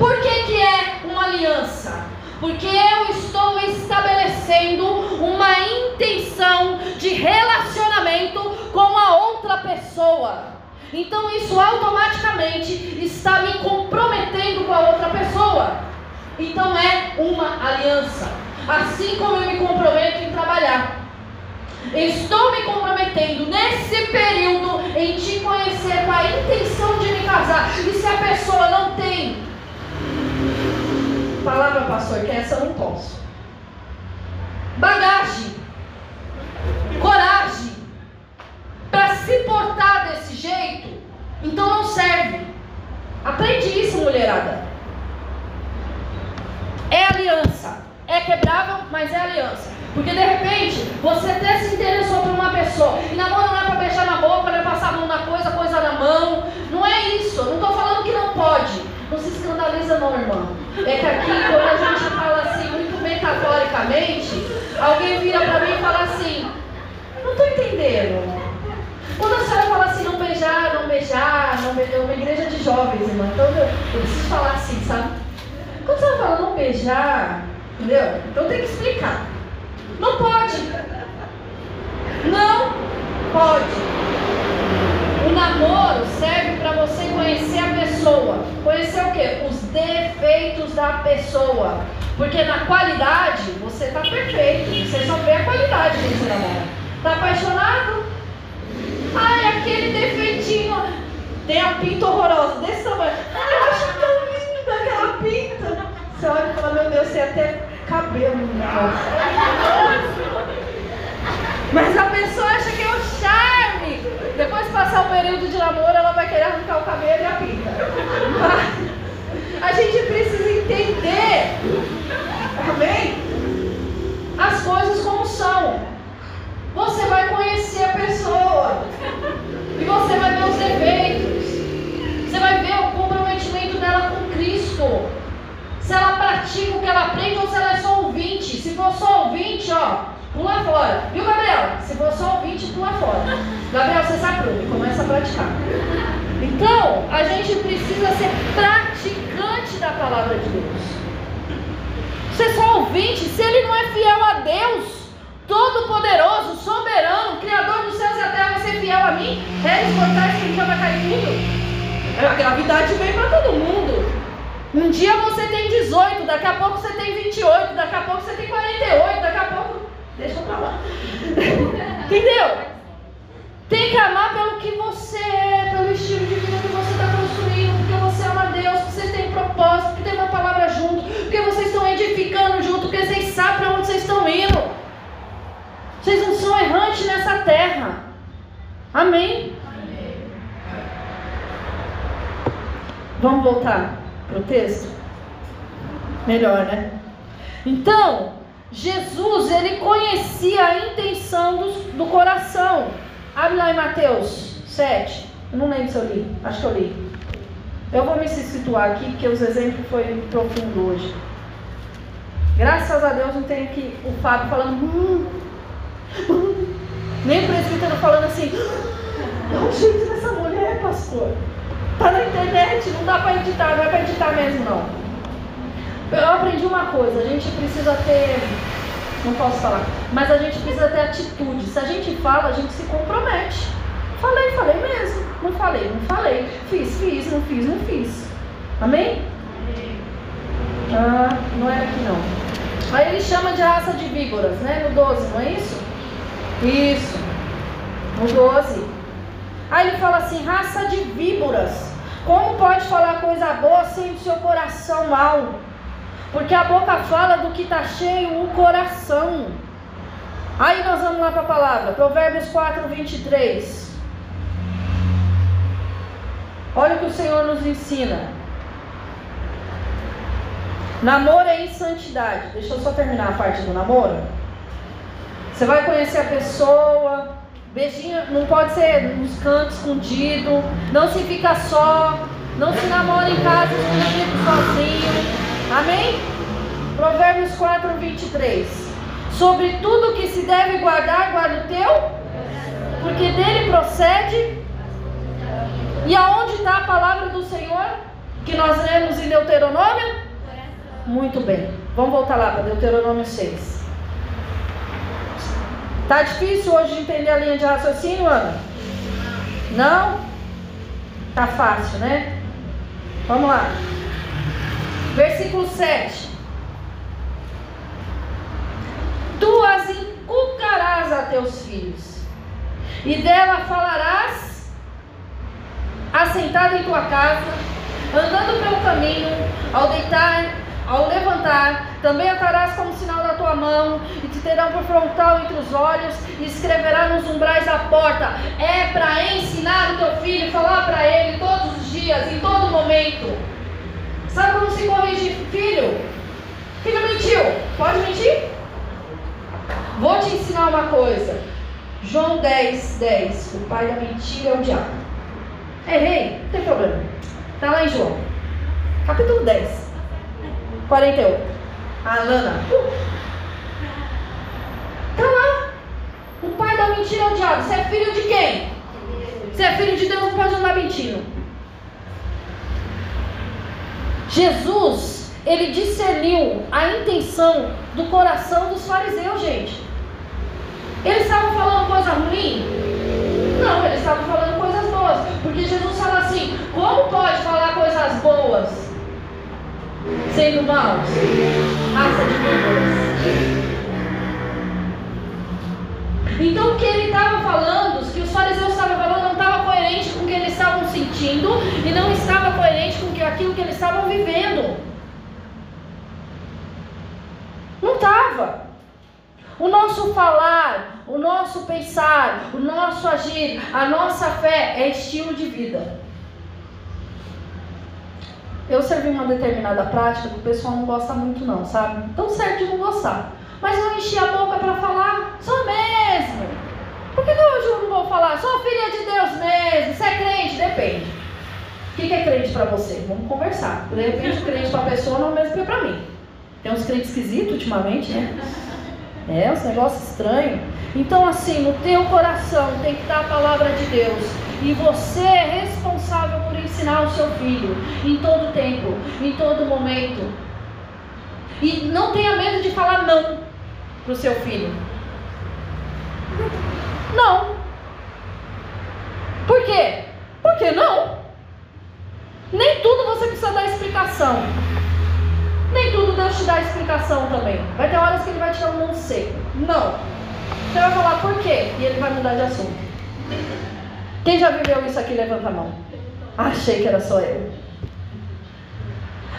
Por que, que é uma aliança? Porque eu estou estabelecendo uma intenção de relacionamento com a outra pessoa. Então isso automaticamente está me comprometendo com a outra pessoa. Então é uma aliança. Assim como eu me comprometo em trabalhar. Estou me comprometendo nesse período em te conhecer com a intenção de me casar. E se a pessoa não tem palavra, pastor, que essa eu não posso. Bagagem, coragem para se portar desse jeito, então não serve. Aprende isso, mulherada. É aliança. É quebrável, mas é aliança. Porque de repente você até se interessou por uma pessoa. E namoro não é para beijar na boca, não é passar a mão na coisa, coisa na mão. Não é isso. Não estou falando que não pode. Não se escandaliza não, irmão. É que aqui quando a gente fala assim muito metaforicamente, alguém vira para mim e fala assim, não estou entendendo. Quando a senhora fala assim, não beijar, não beijar, não beijar, é uma igreja de jovens, irmão. Então eu preciso falar assim, sabe? Quando a senhora fala não beijar, entendeu? Então tem que explicar. Não pode. Não pode. Namoro serve para você conhecer a pessoa. Conhecer o quê? Os defeitos da pessoa. Porque na qualidade você está perfeito. Você só vê a qualidade desse namoro. Está apaixonado? Ai, aquele defeitinho. Tem a pinta horrorosa desse tamanho. Ai, eu acho tão linda aquela pinta. Você olha e fala, meu Deus, você até cabelo no negócio. Mas a pessoa acha que é o Depois de passar o período de namoro, ela vai querer arrancar o cabelo e a pinta. Mas a gente precisa entender, amém? As coisas como são. Você vai conhecer a pessoa. E você vai ver os defeitos. Você vai ver o comprometimento dela com Cristo. Se ela pratica o que ela aprende ou se ela é só ouvinte. Se for só ouvinte, ó, pula fora. Viu, Gabriel? Se for só ouvinte, pula fora. Gabriel, você se aprove, começa a praticar. Então, a gente precisa ser praticante da palavra de Deus. Você é só ouvinte, se ele não é fiel a Deus, Todo-Poderoso, soberano, Criador dos céus e da terra, vai ser fiel a mim? Mortais que um dia vai cair tudo? A gravidade vem para todo mundo. Um dia você tem 18, daqui a pouco você tem 28, daqui a pouco você tem 48, daqui a pouco. Deixa pra lá. Entendeu? Tem que amar errantes nessa terra. Amém? Amém. Vamos voltar para o texto? Melhor, né? Então, Jesus, ele conhecia a intenção do, do coração. Abre lá em Mateus 7. Eu não lembro se eu li. Acho que eu li. Eu vou me situar aqui, porque os exemplos foi profundo hoje. Graças a Deus não tem aqui o Fábio falando. Hum, hum, nem o presbítero falando assim. Dá um jeito nessa mulher, pastor. Tá na internet, não dá para editar, não é para editar mesmo não. Eu aprendi uma coisa, a gente precisa ter, não posso falar, mas a gente precisa ter atitude. Se a gente fala, a gente se compromete. Falei, falei mesmo. Não falei, não falei. Fiz, fiz, não fiz, não fiz. Amém? Ah, não era aqui não. Aí ele chama de raça de víboras, né? No 12, não é isso? Isso. No 12. Aí ele fala assim, raça de víboras. Como pode falar coisa boa sem o seu coração mal? Porque a boca fala do que está cheio o coração. Aí nós vamos lá para a palavra, Provérbios 4, 23. Olha o que o Senhor nos ensina. Namoro é insantidade. Deixa eu só terminar a parte do namoro. Você vai conhecer a pessoa, Beijinho não pode ser nos cantos escondido. Não se fica só. Não se namora em casa escondido sozinho. Amém? Provérbios 4, 23. Sobre tudo que se deve guardar, guarda o teu, porque dele procede. E aonde está a palavra do Senhor? Que nós lemos em Deuteronômio? Muito bem. Vamos voltar lá para Deuteronômio 6. Tá difícil hoje de entender a linha de raciocínio, Ana? Não? Tá fácil, né? Vamos lá. Versículo 7. Tu as inculcarás a teus filhos, e dela falarás assentado em tua casa, andando pelo caminho, ao deitar, ao levantar, também atarás como sinal da tua mão, e te terão por frontal entre os olhos, e escreverá nos umbrais da porta. É para ensinar o teu filho, falar para ele todos os dias, em todo momento. Sabe como se corrige filho? Filho mentiu. Pode mentir? Vou te ensinar uma coisa. João 10, 10. O pai da mentira é o diabo. Errei, não tem problema. Está lá em João. Capítulo 10. 48. A Alana. Está lá. O pai da mentira é o diabo. Você é filho de quem? Você é filho de Deus, não pode andar mentindo. Jesus, ele discerniu a intenção do coração dos fariseus, gente. Eles estavam falando coisa ruim? Não, eles estavam falando coisas boas. Porque Jesus fala assim: como pode falar coisas boas sendo maus? Raça de pessoas. Então o que ele estava falando, o que os fariseus estavam falando, não estava coerente com o que eles estavam sentindo e não estava coerente com aquilo que eles estavam vivendo. Não estava. O nosso falar, o nosso pensar, o nosso agir, a nossa fé é estilo de vida. Eu servi uma determinada prática que o pessoal não gosta muito não, sabe? Tão certo de não gostar. Mas eu enchi a boca para falar, sou mesmo. Por que, que hoje eu não vou falar? Sou filha de Deus mesmo. Você é crente? Depende. O que, é crente para você? Vamos conversar. De repente, crente para a pessoa não é o mesmo que para mim. Tem uns crentes esquisitos ultimamente, né? É, uns negócios estranhos. Então, assim, no teu coração tem que estar a palavra de Deus. E você é responsável por ensinar o seu filho em todo tempo, em todo momento. E não tenha medo de falar não para o seu filho. Não. Por quê? Porque não. Nem tudo você precisa dar explicação. Nem tudo Deus te dá explicação também. Vai ter horas que ele vai te dar um não sei. Não. Você vai falar por quê? E ele vai mudar de assunto. Quem já viveu isso aqui, levanta a mão. Achei que era só eu.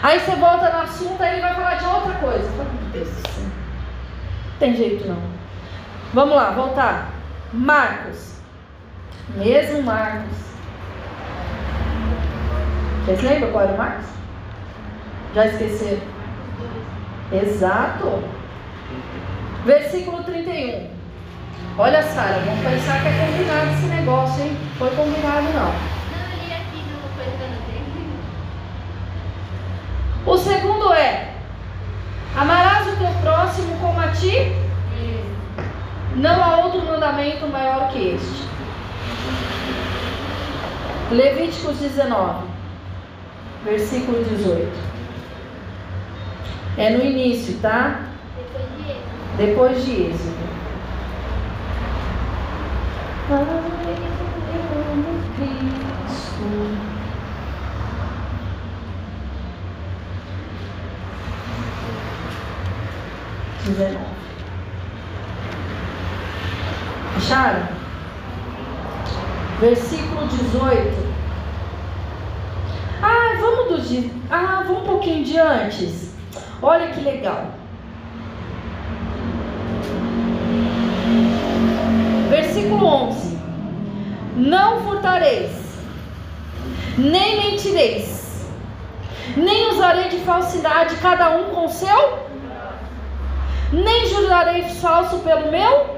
Aí você volta no assunto, aí ele vai falar de outra coisa. Tem jeito não. Vamos lá, voltar. Marcos. Mesmo Marcos. Vocês lembram qual era o Marcos? Já esqueceram? Exato. Versículo 31. Olha, Sara, vamos pensar que é combinado esse negócio, hein? Foi combinado não. O segundo é: Amarás o teu próximo como a ti? Não há outro mandamento maior que este. Levíticos 19, versículo 18. É no início, tá? Depois de Êxodo. Dezenove. Acharam? Versículo 18. Ah, vamos do Ah, vamos um pouquinho de antes. Olha que legal. Versículo 11: Não furtareis, nem mentireis, nem usarei de falsidade cada um com seu, nem jurarei falso pelo meu,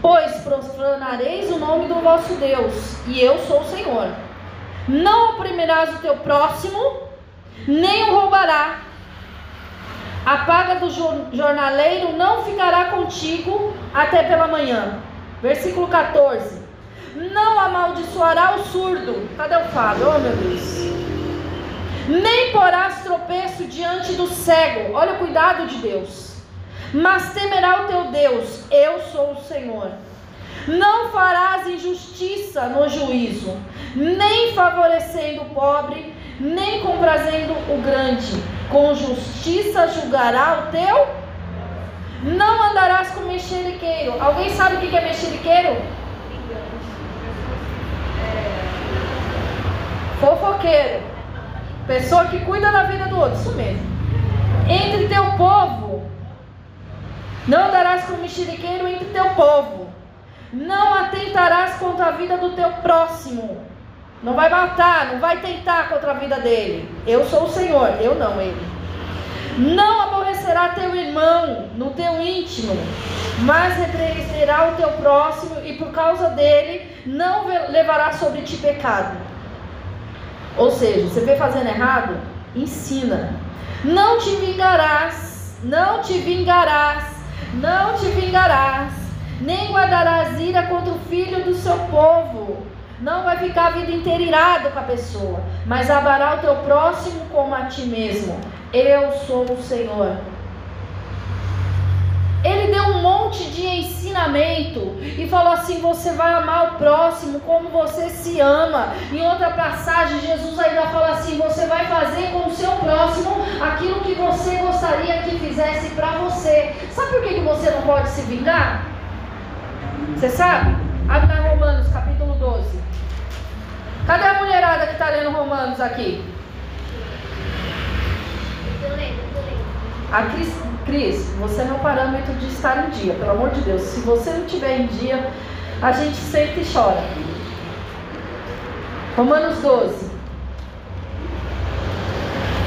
pois profanareis o nome do vosso Deus, e eu sou o Senhor. Não oprimirás o teu próximo, nem o roubará. A paga do jornaleiro não ficará contigo até pela manhã. Versículo 14. Não amaldiçoará o surdo. Cadê o Fábio? Oh, meu Deus. Nem porás tropeço diante do cego. Olha o cuidado de Deus. Mas temerá o teu Deus. Eu sou o Senhor. Não farás injustiça no juízo, nem favorecendo o pobre, nem comprazendo o grande. Com justiça julgará o teu. Não andarás com mexeriqueiro. Alguém sabe o que é mexeriqueiro? Fofoqueiro. Pessoa que cuida da vida do outro. Isso mesmo. Entre teu povo. Não andarás com mexeriqueiro entre teu povo. Não atentarás contra a vida do teu próximo. Não vai matar, não vai tentar contra a vida dele. Eu sou o Senhor, eu não ele. Não aborrecerá teu irmão no teu íntimo, mas repreenderá o teu próximo, e por causa dele não levará sobre ti pecado. Ou seja, você vê fazendo errado? Ensina. Não te vingarás, não te vingarás, não te vingarás, nem guardarás ira contra o filho do seu povo. Não vai ficar a vida inteira irado com a pessoa, mas amará o teu próximo como a ti mesmo. Eu sou o Senhor. Ele deu um monte de ensinamento e falou assim: você vai amar o próximo como você se ama. Em outra passagem, Jesus ainda fala assim: você vai fazer com o seu próximo aquilo que você gostaria que fizesse para você. Sabe por que, que você não pode se vingar? Você sabe? Abre Romanos capítulo 12. Cadê a mulherada que está lendo Romanos aqui? A Cris, Cris, você é meu parâmetro de estar em dia, pelo amor de Deus. Se você não estiver em dia, a gente senta e chora. Romanos 12.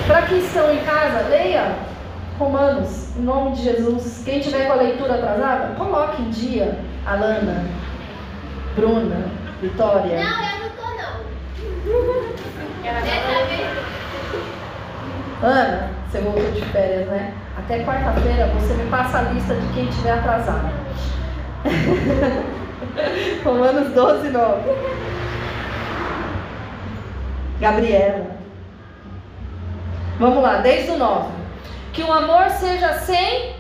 Para quem estão em casa, leia Romanos, em nome de Jesus. Quem tiver com a leitura atrasada, coloque em dia. Alana, Bruna, Vitória. Não, eu não tô não. Ana, você voltou de férias, né? Até quarta-feira você me passa a lista de quem tiver atrasado. Romanos 12, 9. Gabriela. Vamos lá, desde o 9. Que o amor seja sem.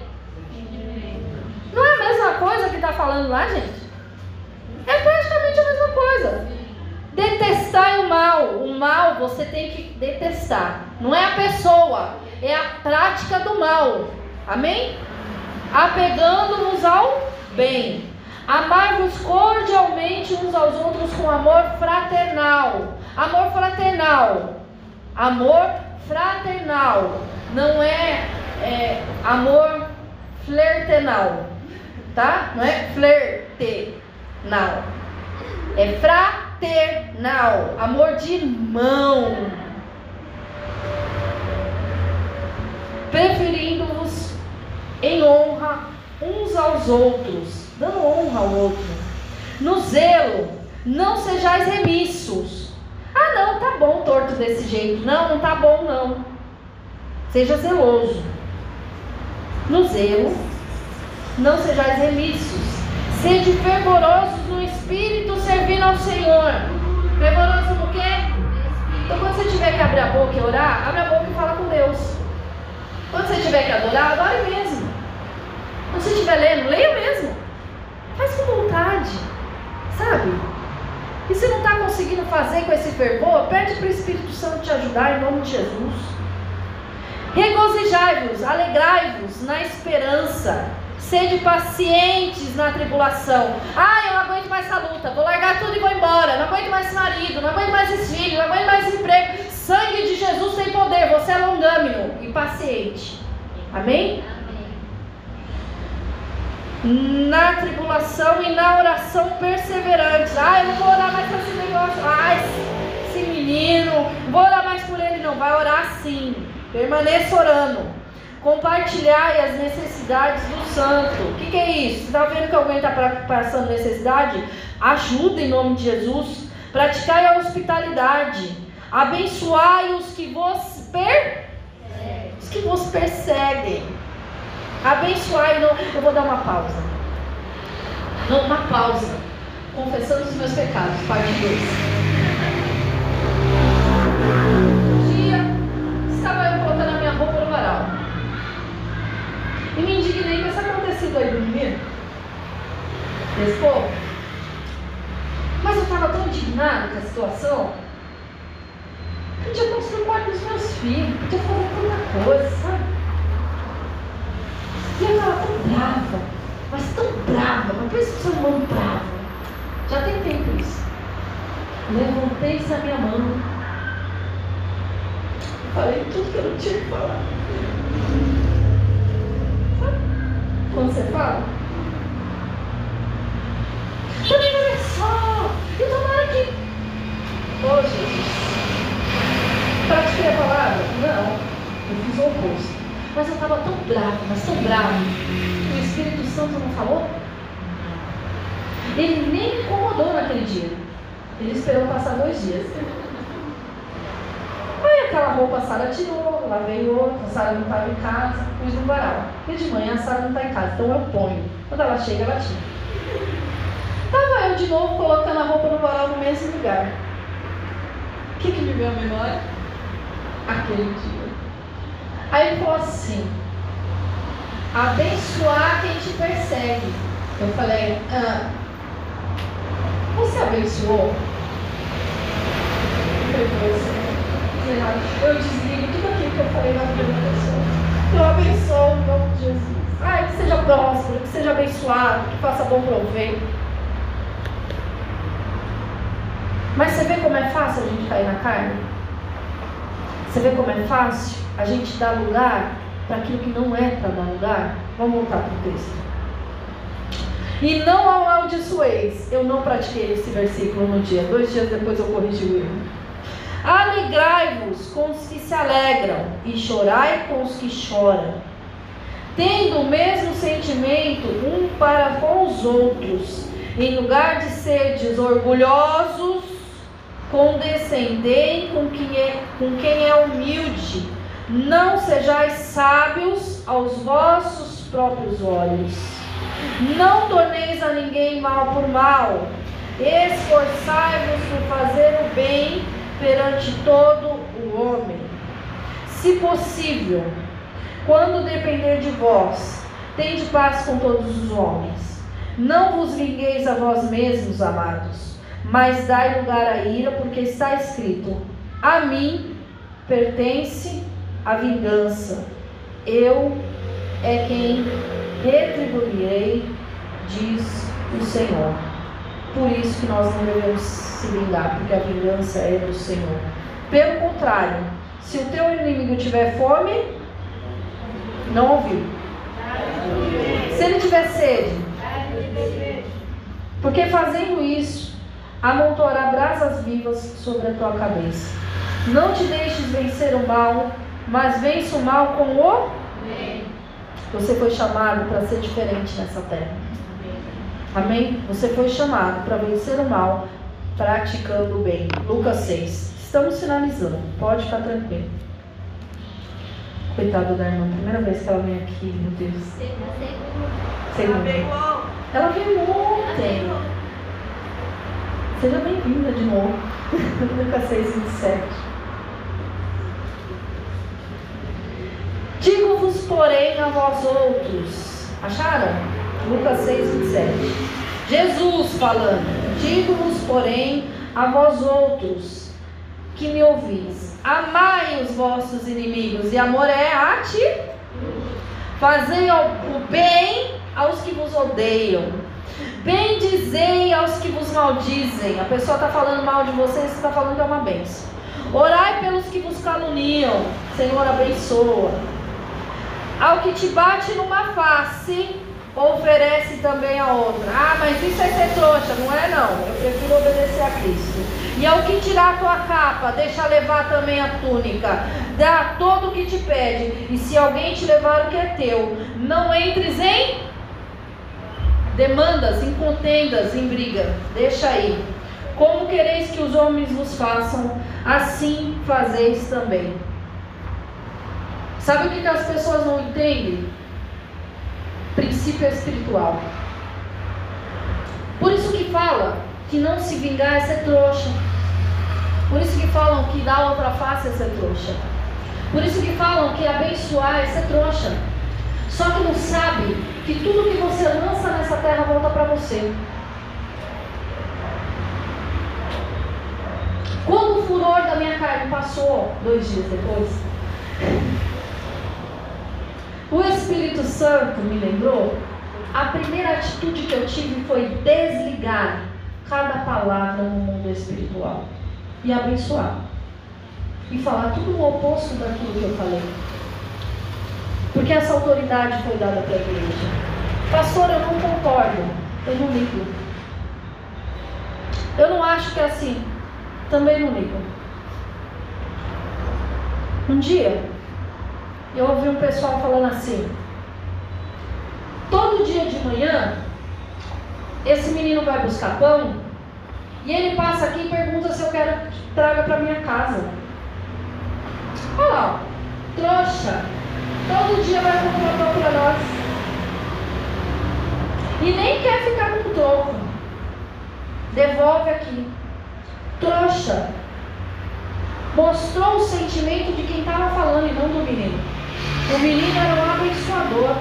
Não é a mesma coisa que está falando lá, gente? É praticamente a mesma coisa. Detestar o mal. O mal você tem que detestar. Não é a pessoa, é a prática do mal. Amém? Apegando-nos ao bem. Amar-vos cordialmente uns aos outros com amor fraternal. Amor fraternal. Amor fraternal. Não é, é amor flertenal. Tá? Não é flertenal. É fraternal. Amor de irmão. Preferindo-vos em honra uns aos outros, dando honra ao outro. No zelo, não sejais remissos. Ah, não, tá bom torto desse jeito. Não, não tá bom, não. Seja zeloso. No zelo, não sejais remissos. Sede fervorosos no espírito, servindo ao Senhor. Fervoroso no quê? Então, quando você tiver que abrir a boca e orar, abre a boca e fala com Deus. Quando você tiver que adorar, adore mesmo. Quando você estiver lendo, leia mesmo. Faz com vontade. Sabe? E se não está conseguindo fazer com esse fervor, pede para o Espírito Santo te ajudar em nome de Jesus. Regozijai-vos, alegrai-vos na esperança. Sede pacientes na tribulação. Ah, eu não aguento mais essa luta. Vou largar tudo e vou embora. Não aguento mais esse marido. Não aguento mais esse filho. Não aguento mais esse emprego. Sangue de Jesus tem poder. Você é longâmino e paciente. Amém? Na tribulação e na oração perseverante. Ah, eu não vou orar mais por esse negócio. Ah, esse menino. Vou orar mais por ele. Não, vai orar sim. Permaneça orando. Compartilhar as necessidades do santo. O que, que é isso? Está vendo que alguém está passando necessidade? Ajuda em nome de Jesus. Praticai a hospitalidade. Abençoai os que vos, per... os que vos perseguem. Abençoai. Não... Eu vou dar uma pausa. Não, uma pausa. Confessando os meus pecados, parte 2. E me indignei com esse acontecido aí do menino. Desse. Mas eu estava tão indignado com a situação. Podia construir o quarto dos meus filhos, podia fazer tanta coisa, sabe? E eu estava tão brava, mas tão brava, mas pensa que ser humano bravo. Já tem tempo isso. Levantei a minha mão. Falei tudo que eu não tinha que falar. Quando você fala? Também olha só, eu tomara que. Oh, Jesus. Pratiquei a palavra? Não. Eu fiz o oposto. Mas eu estava tão bravo, mas tão bravo, o Espírito Santo não falou. Ele nem me incomodou naquele dia. Ele esperou passar dois dias. Aquela roupa a Sara tirou, lá veio outra, a Sara não estava em casa, pus no varal. Porque de manhã a Sara não está em casa, então eu ponho. Quando ela chega, ela tira. Estava eu de novo colocando a roupa no varal no mesmo lugar. O que, que me veio à memória? Aquele dia. Aí ele falou assim: abençoar quem te persegue. Eu falei: ah, você abençoou? Eu desligo tudo aquilo que eu falei na vida da pessoa. Eu abençoo o nome de Jesus. Ai, que seja próspero, que seja abençoado, que faça bom proveito. Mas você vê como é fácil a gente cair na carne? Você vê como é fácil? a gente dá lugar para aquilo que não é para dar lugar? Vamos voltar para o texto. E não amaldiçoeis. Eu não pratiquei esse versículo no dia. Dois dias depois eu corrigi o erro. Alegrai-vos com os que se alegram, e chorai com os que choram, tendo o mesmo sentimento um para com os outros, em lugar de serdes orgulhosos, condescendei com quem é, com quem é humilde não sejais sábios aos vossos próprios olhos. Não torneis a ninguém mal por mal. Esforçai-vos por fazer o bem perante todo o homem. Se possível, quando depender de vós, tende paz com todos os homens. Não vos vingueis a vós mesmos, amados, mas dai lugar à ira, porque está escrito: A mim pertence a vingança. Eu é quem retribuirei, diz o Senhor. Por isso que nós não devemos se vingar, porque a vingança é do Senhor. Pelo contrário, se o teu inimigo tiver fome, não ouviu. Se ele tiver sede, porque fazendo isso, amontoará brasas vivas sobre a tua cabeça. Não te deixes vencer o mal, mas vence o mal com o bem. Você foi chamado para ser diferente nessa terra. Amém? Você foi chamado para vencer o mal praticando o bem. Lucas 6. Estamos finalizando. Pode ficar tranquilo. Coitada da irmã, primeira vez que ela vem aqui, meu Deus. Segunda. Ela veio ontem. Seja bem-vinda de novo. Lucas 6, 27. Digo-vos, porém, a vós outros. Acharam? Lucas 6, 27. Jesus falando. Digo-vos, porém, a vós outros que me ouvis. Amai os vossos inimigos, e amor é a ti. Fazei o bem aos que vos odeiam. Bendizei aos que vos maldizem. A pessoa está falando mal de você, você está falando que é uma benção. Orai pelos que vos caluniam. Senhor, abençoa. Ao que te bate numa face, oferece também a outra. Ah, mas isso é ser trouxa, não é não. Eu prefiro obedecer a Cristo. E ao que tirar a tua capa, deixa levar também a túnica. Dá todo o que te pede. E se alguém te levar o que é teu, não entres em demandas, em contendas, em briga. Deixa aí. Como quereis que os homens vos façam, assim fazeis também. Sabe o que, que as pessoas não entendem? Princípio espiritual. Por isso que fala que não se vingar é ser trouxa. Por isso que falam que dar outra face é ser trouxa. Por isso que falam que abençoar é ser trouxa. Só que não sabe que tudo que você lança nessa terra volta para você. Quando o furor da minha carne passou, dois dias depois, o Espírito Santo me lembrou, a primeira atitude que eu tive foi desligar cada palavra no mundo espiritual e abençoar. E falar tudo o oposto daquilo que eu falei. Porque essa autoridade foi dada para a igreja. Pastor, eu não concordo. Eu não ligo. Eu não acho que é assim. Também não ligo. Um dia, eu ouvi um pessoal falando assim: todo dia de manhã, esse menino vai buscar pão e ele passa aqui e pergunta se eu quero traga para minha casa. Olha lá, trouxa, todo dia vai comprar pão para nós. E nem quer ficar com troco. Devolve aqui. Trouxa. Mostrou o sentimento de quem estava falando e não do menino. O menino era um abençoador.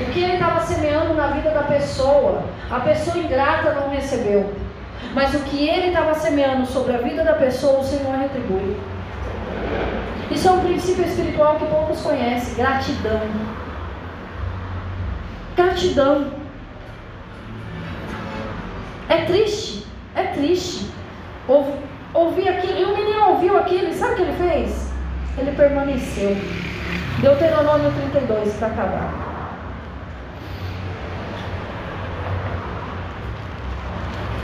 O que ele estava semeando na vida da pessoa, a pessoa ingrata não recebeu. Mas o que ele estava semeando sobre a vida da pessoa, o Senhor retribui. Isso é um princípio espiritual que poucos conhecem: gratidão. Gratidão. É triste, é triste. Ouvi aquilo, e o menino ouviu aquilo, e sabe o que ele fez? Ele permaneceu. Deuteronômio 32 para acabar.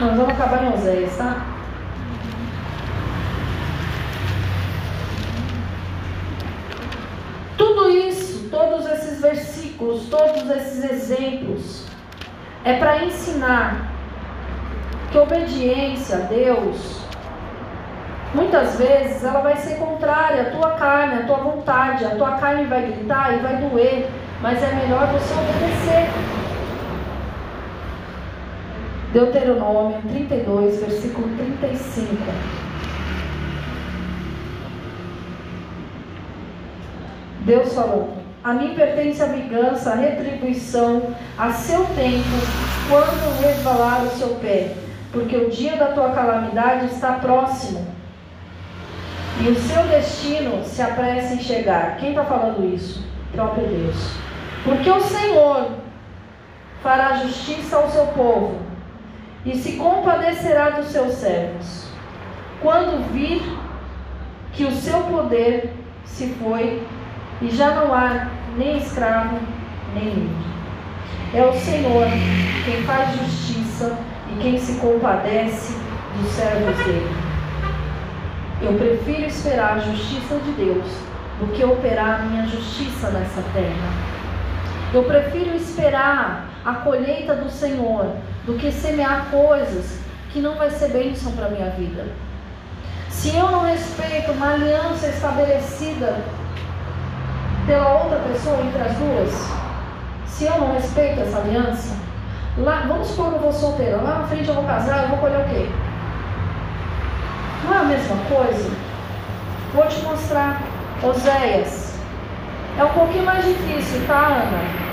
Nós vamos acabar em Oséias, tá? Tudo isso, todos esses versículos, todos esses exemplos, é para ensinar que obediência a Deus Muitas vezes ela vai ser contrária à tua carne, à tua vontade. A tua carne vai gritar e vai doer, mas é melhor você obedecer. Deuteronômio 32, versículo 35. Deus falou: A mim pertence a vingança, a retribuição, a seu tempo, quando resvalar o seu pé, porque o dia da tua calamidade está próximo e o seu destino se apressa em chegar. Quem está falando isso? O próprio Deus. Porque o Senhor fará justiça ao seu povo e se compadecerá dos seus servos, quando vir que o seu poder se foi e já não há nem escravo nem livre. É o Senhor quem faz justiça e quem se compadece dos servos dele. Eu prefiro esperar a justiça de Deus do que operar a minha justiça nessa terra. Eu prefiro esperar a colheita do Senhor do que semear coisas que não vai ser bênção para minha vida. Se eu não respeito uma aliança estabelecida pela outra pessoa entre as duas, se eu não respeito essa aliança, lá, vamos supor que eu vou solteira, lá na frente eu vou casar, eu vou colher o quê? Não é a mesma coisa? Vou te mostrar. Oséias. É um pouquinho mais difícil, tá, Ana?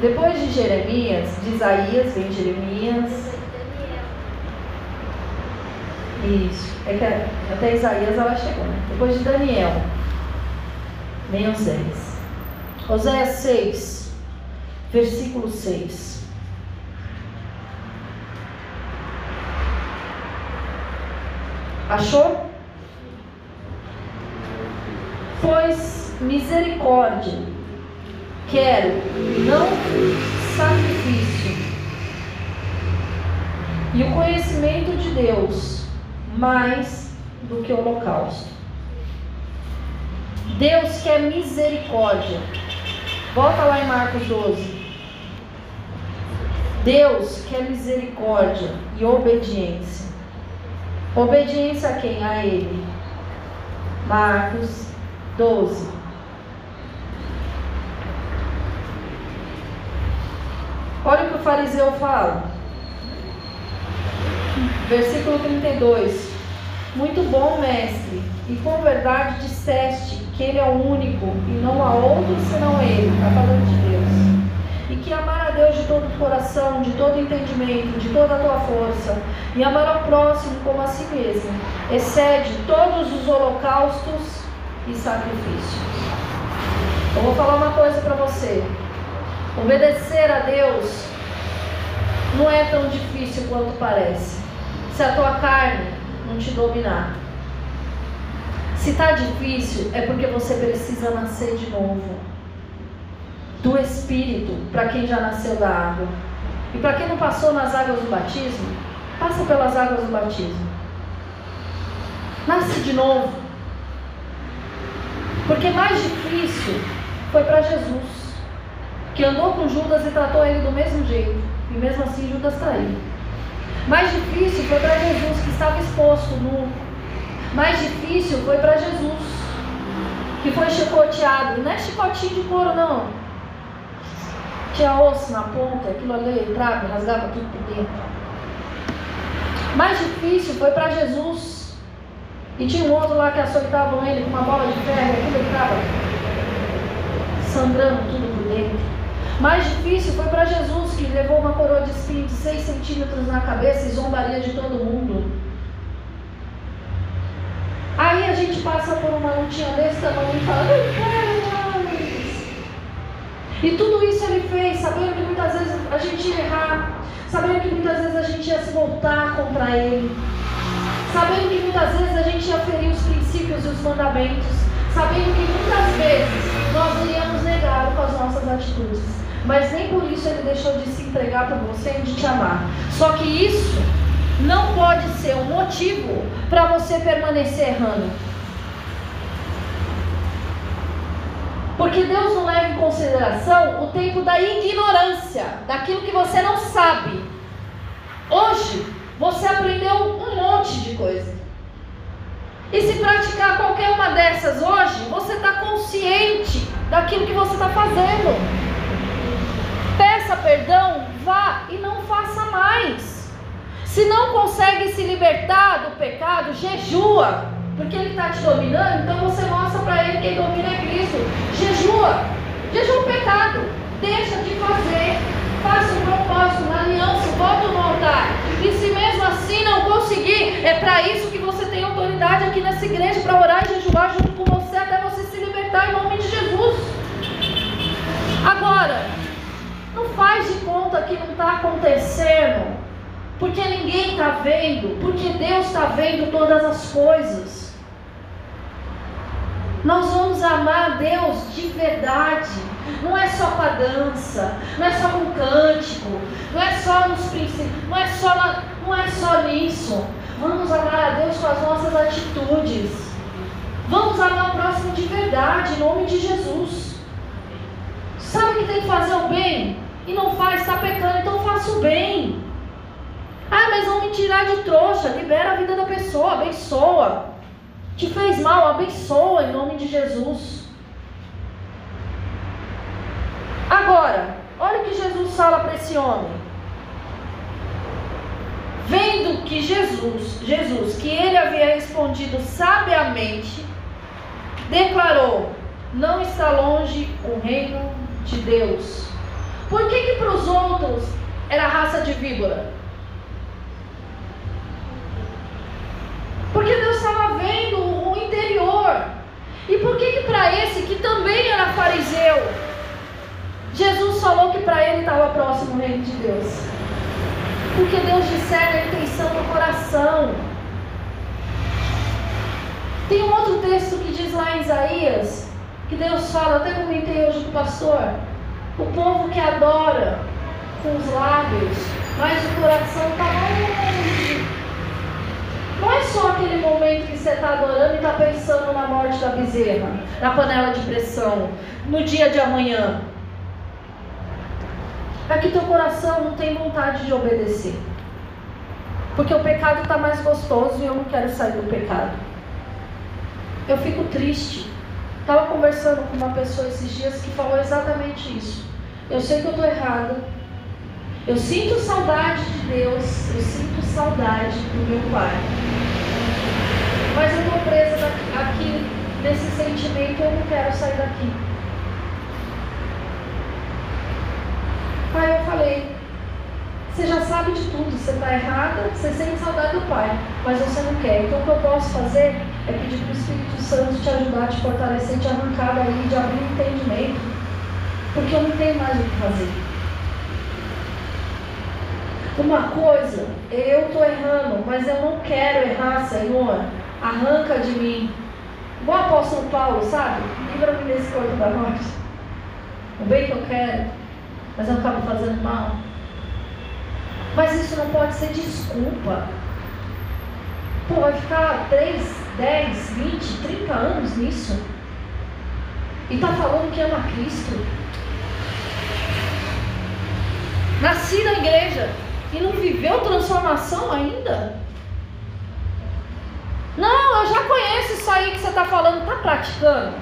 Depois de Jeremias, de Isaías, vem Jeremias. Isso. É que até Isaías ela chegou, né? Depois de Daniel, vem Oséias. Oséias 6, versículo 6. Achou? Pois misericórdia quero, não sacrifício. E o conhecimento de Deus mais do que o holocausto. Deus quer misericórdia. Volta lá em Marcos 12. Deus quer misericórdia e obediência. Obediência a quem? A ele. Marcos 12. Olha o que o fariseu fala. Versículo 32. Muito bom, mestre, e com verdade disseste que ele é o único e não há outro senão ele. Está falando de Deus que amar a Deus de todo o coração, de todo entendimento, de toda a tua força, e amar ao próximo como a si mesmo, excede todos os holocaustos e sacrifícios. Eu vou falar uma coisa para você. Obedecer a Deus não é tão difícil quanto parece. Se a tua carne não te dominar. Se está difícil, é porque você precisa nascer de novo. Do Espírito, para quem já nasceu da água. E para quem não passou nas águas do batismo, passa pelas águas do batismo. Nasce de novo. Porque mais difícil foi para Jesus, que andou com Judas e tratou ele do mesmo jeito. E mesmo assim Judas traiu. Mais difícil foi para Jesus, que estava exposto nu. Mais difícil foi para Jesus, que foi chicoteado. Não é chicotinho de couro, não. Tinha osso na ponta, aquilo ali entrava, rasgava tudo por dentro. Mais difícil foi para Jesus. E tinha um outro lá que açoitavam ele com uma bola de ferro, aquilo entrava sangrando tudo por dentro. Mais difícil foi para Jesus, que levou uma coroa de espinho de 6 centímetros na cabeça e zombaria de todo mundo. Aí a gente passa por uma lutinha desse tamanho e fala, não quero. E tudo isso ele fez, sabendo que muitas vezes a gente ia errar, sabendo que muitas vezes a gente ia se voltar contra ele, sabendo que muitas vezes a gente ia ferir os princípios e os mandamentos, sabendo que muitas vezes nós iríamos negar com as nossas atitudes. Mas nem por isso ele deixou de se entregar por você e de te amar. Só que isso não pode ser um motivo para você permanecer errando. Porque Deus não leva em consideração o tempo da ignorância, daquilo que você não sabe. Hoje, você aprendeu um monte de coisa. E se praticar qualquer uma dessas hoje, você está consciente daquilo que você está fazendo. Peça perdão, vá e não faça mais. Se não consegue se libertar do pecado, jejua, porque ele está te dominando, então você mostra para ele que quem domina é Cristo. Jejua, jejua o pecado, deixa de fazer, faça um propósito, uma aliança, volta no altar. E se mesmo assim não conseguir, é para isso que você tem autoridade aqui nessa igreja para orar e jejuar junto com você até você se libertar em nome de Jesus. Agora, não faz de conta que não está acontecendo porque ninguém está vendo, porque Deus está vendo todas as coisas. Nós vamos amar Deus de verdade. Não é só com a dança, não é só com o cântico, não é só nos princípios, não é só, na, não é só nisso. Vamos amar a Deus com as nossas atitudes. Vamos amar o próximo de verdade, em nome de Jesus. Sabe que tem que fazer o bem e não faz, está pecando, então faça o bem. Ah, mas vão me tirar de trouxa. Libera a vida da pessoa, abençoa. Te fez mal, abençoa em nome de Jesus. Agora, olha o que Jesus fala para esse homem. Vendo que Jesus, Jesus, que ele havia respondido sabiamente, declarou: Não está longe o reino de Deus. Por que que para os outros era raça de víbora? Porque Deus estava vendo o interior. E por que que para esse que também era fariseu, Jesus falou que para ele estava próximo o reino de Deus? Porque Deus discerne a intenção do coração. Tem um outro texto que diz lá em Isaías, que Deus fala, até comentei hoje com o pastor, o povo que adora com os lábios, mas o coração está longe não é só aquele momento que você está adorando e está pensando na morte da bezerra, na panela de pressão, no dia de amanhã. É que teu coração não tem vontade de obedecer. Porque o pecado está mais gostoso e eu não quero sair do pecado. Eu fico triste. Estava conversando com uma pessoa esses dias que falou exatamente isso. Eu sei que eu estou errada. Eu sinto saudade de Deus. Eu sinto saudade do meu pai. Mas eu estou presa aqui nesse sentimento e eu não quero sair daqui. Aí eu falei, você já sabe de tudo, você está errada, você sente saudade do pai, mas você não quer. Então o que eu posso fazer é pedir para o Espírito Santo te ajudar, te fortalecer, te arrancar daí, de abrir o entendimento. Porque eu não tenho mais o que fazer. Uma coisa, eu estou errando, mas eu não quero errar, Senhor. Arranca de mim. Igual o apóstolo Paulo, sabe? Livra-me desse corpo da morte. O bem que eu quero, mas eu acabo fazendo mal. Mas isso não pode ser desculpa. Pô, vai ficar 3, 10, 20, 30 anos nisso. E está falando que ama Cristo. Nasci na igreja e não viveu transformação ainda. Não, eu já conheço isso aí que você está falando, está praticando.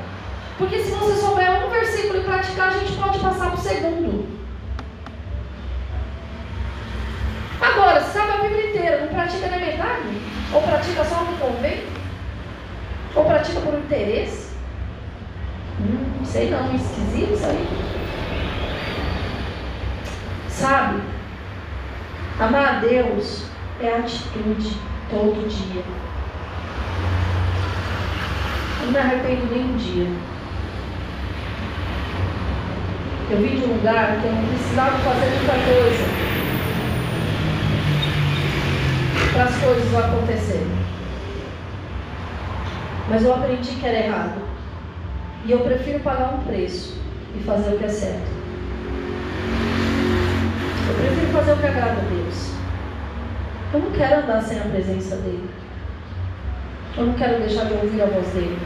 Porque se você souber um versículo e praticar, a gente pode passar para o segundo. Agora, sabe a Bíblia inteira, não pratica na metade? Ou pratica só no convém? Ou pratica por interesse? Hum, sei não, esquisito isso aí. Sabe? Amar a Deus é atitude todo dia. Não me arrependo nem um dia. Eu vim de um lugar que eu não precisava fazer muita coisa para as coisas acontecerem. Mas eu aprendi que era errado. E eu prefiro pagar um preço e fazer o que é certo. Eu prefiro fazer o que agrada a Deus. Eu não quero andar sem a presença dEle. Eu não quero deixar de ouvir a voz dEle.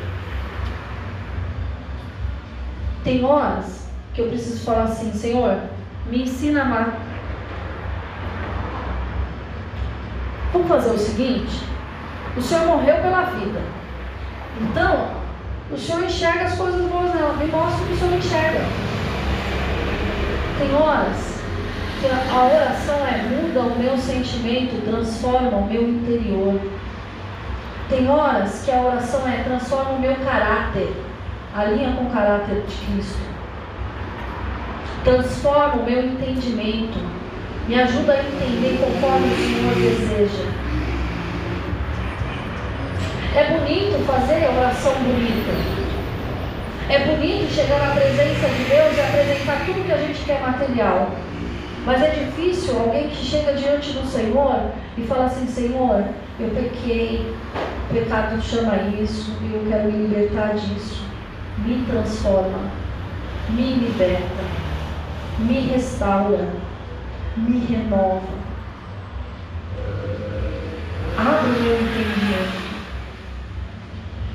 Tem horas que eu preciso falar assim, Senhor, me ensina a amar Vamos fazer o seguinte: o Senhor morreu pela vida. Então, o Senhor enxerga as coisas boas nela. Me mostra o que o Senhor enxerga. Tem horas que a oração é muda o meu sentimento, transforma o meu interior. Tem horas que a oração é transforma o meu caráter, alinha com o caráter de Cristo. Transforma o meu entendimento me ajuda a entender conforme o Senhor deseja. É bonito fazer oração bonita. É bonito chegar na presença de Deus e apresentar tudo que a gente quer material. Mas é difícil alguém que chega diante do Senhor e fala assim: Senhor, eu pequei, pecado chama isso, e eu quero me libertar disso. Me transforma, me liberta, me restaura me renova. Abre o meu entendimento.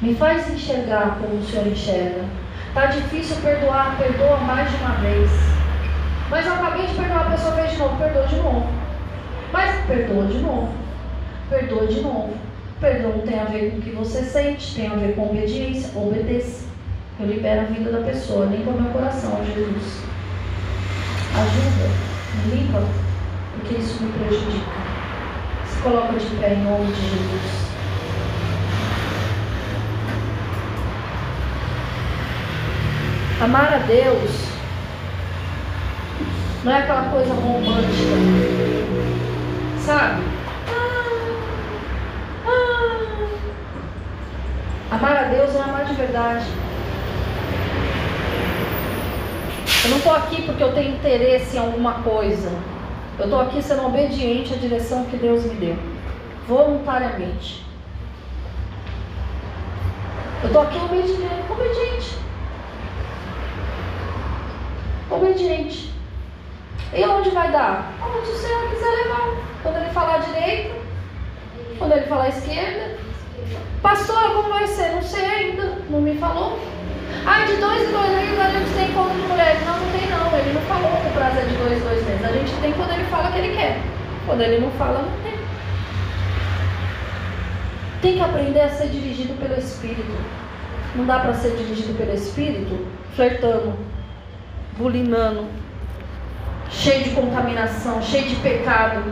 Me faz enxergar como o Senhor enxerga. Está difícil perdoar, perdoa mais de uma vez. Mas eu acabei de perdoar, a pessoa fez de novo, perdoa de novo. Mas perdoa de novo. Perdoa de novo. Perdão tem a ver com o que você sente, tem a ver com obediência. Obedeça. Eu libero a vida da pessoa, o meu coração, Jesus. Ajuda limpa, porque isso me prejudica. Se coloca de pé em nome de Jesus. Amar a Deus não é aquela coisa romântica, sabe? Ah, ah. Amar a Deus é amar de verdade. Eu não estou aqui porque eu tenho interesse em alguma coisa. Eu estou aqui sendo obediente à direção que Deus me deu, voluntariamente. Eu estou aqui obediente, obediente. Obediente. E onde vai dar? Onde o Senhor quiser levar. Quando ele falar direita, quando ele falar esquerda. Pastor, como vai ser? Não sei ainda. Não me falou. Ah, de dois em dois meses a gente tem encontro de mulheres. Não, não tem não. Ele não falou que o prazo é de dois em dois meses. A gente tem quando ele fala que ele quer. Quando ele não fala, não tem. Tem que aprender a ser dirigido pelo Espírito. Não dá para ser dirigido pelo Espírito flertando, bulinando, cheio de contaminação, cheio de pecado.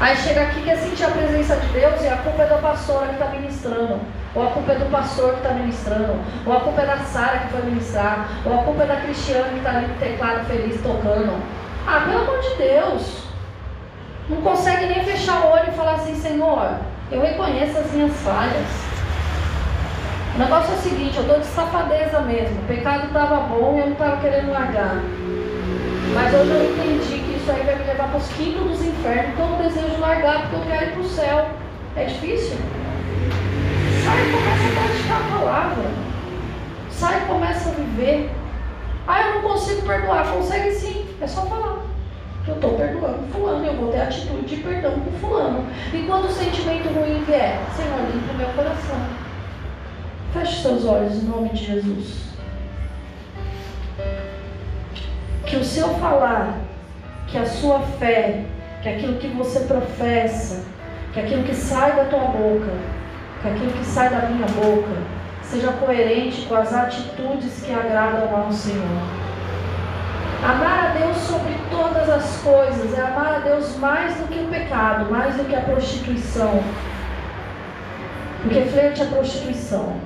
Aí chega aqui quer sentir a presença de Deus e a culpa é da pastora que está ministrando. Ou a culpa é do pastor que está ministrando. Ou a culpa é da Sara que foi ministrar. Ou a culpa é da Cristiana que está ali no teclado feliz tocando. Ah, pelo amor de Deus. Não consegue nem fechar o olho e falar assim, Senhor, eu reconheço as minhas falhas. O negócio é o seguinte, eu estou de safadeza mesmo. O pecado estava bom e eu não estava querendo largar. Mas hoje eu entendi que isso aí vai me levar para os quintos dos infernos. Então eu desejo largar porque eu quero ir para o céu. É difícil? Sai e começa a praticar a palavra. Sai e começa a viver. Ah, eu não consigo perdoar. Consegue sim. É só falar. Eu estou perdoando fulano, eu vou ter atitude de perdão com fulano. E quando o sentimento ruim vier, Senhor, limpa o meu coração. Feche seus olhos em nome de Jesus. Que o seu falar, que a sua fé, que aquilo que você professa, que aquilo que sai da tua boca, que aquilo que sai da minha boca, seja coerente com as atitudes que agradam ao Senhor. Amar a Deus sobre todas as coisas é amar a Deus mais do que o pecado, mais do que a prostituição. Porque frente à prostituição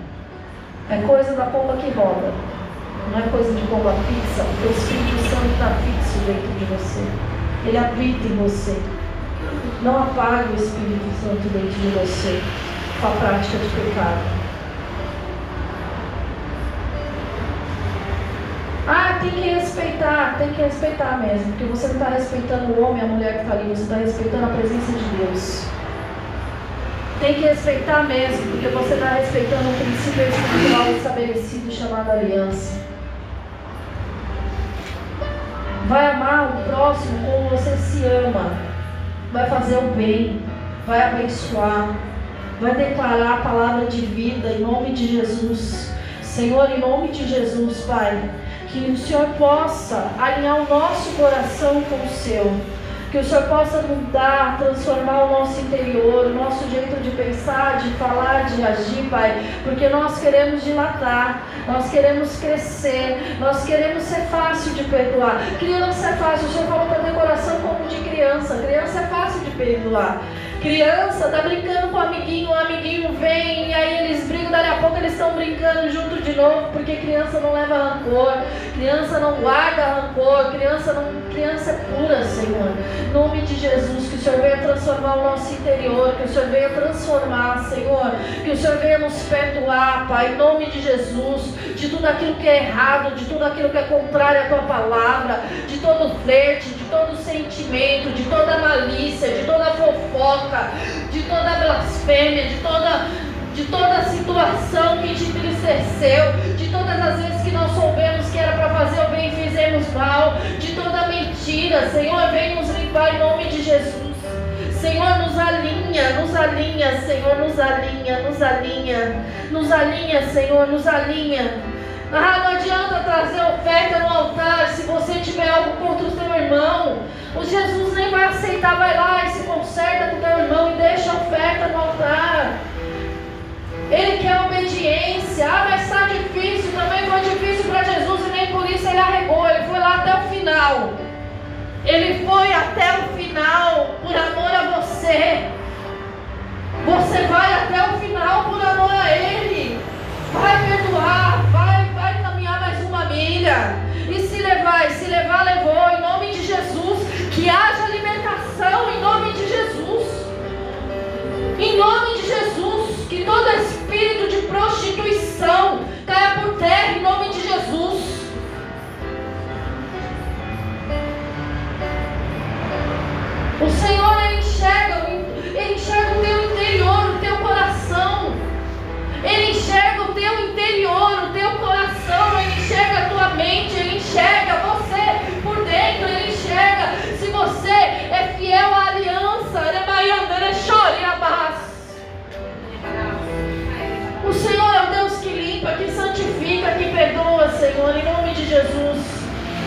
é coisa da pomba que roda, não é coisa de pomba fixa, o Espírito Santo está fixo dentro de você. Ele habita em você. Não apague o Espírito Santo dentro de você com a prática de pecado. Ah, tem que respeitar, tem que respeitar mesmo, porque você não está respeitando o homem e a mulher que está ali, você está respeitando a presença de Deus. Tem que respeitar mesmo, porque você está respeitando o princípio espiritual estabelecido chamado aliança. Vai amar o próximo como você se ama. Vai fazer o bem, vai abençoar, vai declarar a palavra de vida em nome de Jesus. Senhor, em nome de Jesus, Pai que o Senhor possa alinhar o nosso coração com o seu. Que o Senhor possa mudar, transformar o nosso interior, o nosso jeito de pensar, de falar, de agir, Pai. Porque nós queremos dilatar, nós queremos crescer, nós queremos ser fácil de perdoar. Criança é fácil, o Senhor falou para ter coração como de criança. Criança é fácil de perdoar. Criança tá brincando com o amiguinho, o amiguinho vem, e aí eles brigam, dali a pouco eles estão brincando junto de novo, porque criança não leva rancor, criança não guarda rancor, criança não. Criança é pura, Senhor. Em nome de Jesus, que o Senhor venha transformar o nosso interior, que o Senhor venha transformar, Senhor, que o Senhor venha nos perdoar, Pai, em nome de Jesus, de tudo aquilo que é errado, de tudo aquilo que é contrário à tua palavra, de todo flerte, de todo sentimento, de toda malícia, de toda fofoca de toda blasfêmia, de toda, de toda situação que te entristeceu, de todas as vezes que nós soubemos que era para fazer o bem e fizemos mal, de toda mentira. Senhor, vem nos limpar em nome de Jesus. Senhor, nos alinha, nos alinha, Senhor, nos alinha, nos alinha, nos alinha, Senhor, nos alinha. Ah, não adianta trazer oferta no altar se Ele foi até o final por amor a você. Você vai até o final por amor a Ele. Vai perdoar, vai, vai caminhar mais uma milha. E se levar, e se levar, levou, em nome de Jesus. Que haja libertação, em nome de Jesus. Em nome de Jesus. Que todo espírito de prostituição caia por terra, em nome de Jesus. Interior, o teu coração, ele enxerga a tua mente, ele enxerga você por dentro, ele enxerga se você é fiel à aliança. O Senhor é o Deus que limpa, que santifica, que perdoa, Senhor, em nome de Jesus.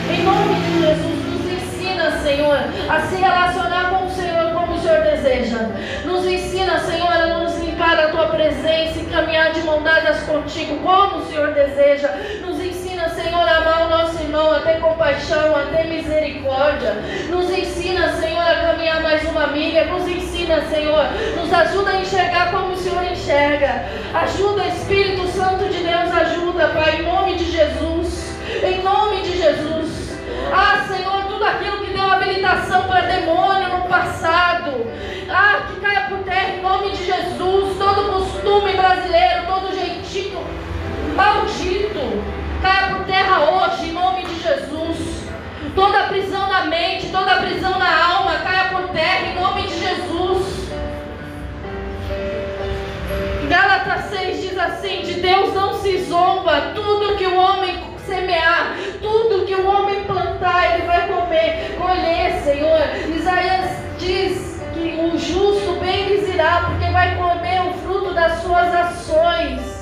Em nome de Jesus, nos ensina, Senhor, a se relacionar com o Senhor o Senhor deseja. Nos ensina, Senhor, a nos limpar a tua presença e caminhar de mão dadas contigo como o Senhor deseja. Nos ensina, Senhor, a amar o nosso irmão, a ter compaixão, a ter misericórdia. Nos ensina, Senhor, a caminhar mais uma milha. Nos ensina, Senhor, nos ajuda a enxergar como o Senhor enxerga. Ajuda, Espírito Santo de Deus, ajuda, Pai, em nome de Jesus. Em nome de Jesus. Ah, Senhor, tudo aquilo que deu habilitação para demônio no passado. Ah, que caia por terra em nome de Jesus, todo costume brasileiro, todo jeitinho maldito, caia por terra hoje em nome de Jesus. Toda prisão na mente, toda prisão na alma, caia por terra em nome de Jesus. Gálatas 6 diz assim: De Deus não se zomba, tudo que o homem semear, tudo que o homem plantar, ele vai comer, colher, Senhor. Isaías diz que o justo bem lhes irá, porque vai comer o fruto das suas ações.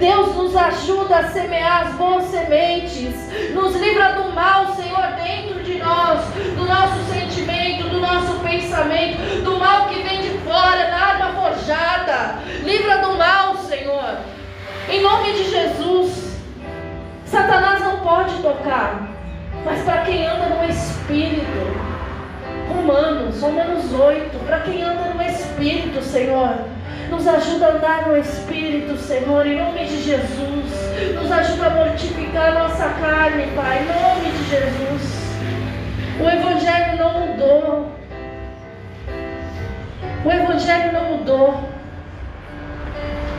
Deus nos ajuda a semear as boas sementes, nos livra do mal, Senhor, dentro de nós, do nosso sentimento, do nosso pensamento, do mal que vem de fora, da arma forjada. Livra do mal, Senhor. Em nome de Jesus. Satanás não pode tocar, mas para quem anda no Espírito, Romanos, Romanos 8, para quem anda no Espírito, Senhor, nos ajuda a andar no Espírito, Senhor, em nome de Jesus. Nos ajuda a mortificar a nossa carne, Pai, em nome de Jesus. O Evangelho não mudou. O Evangelho não mudou.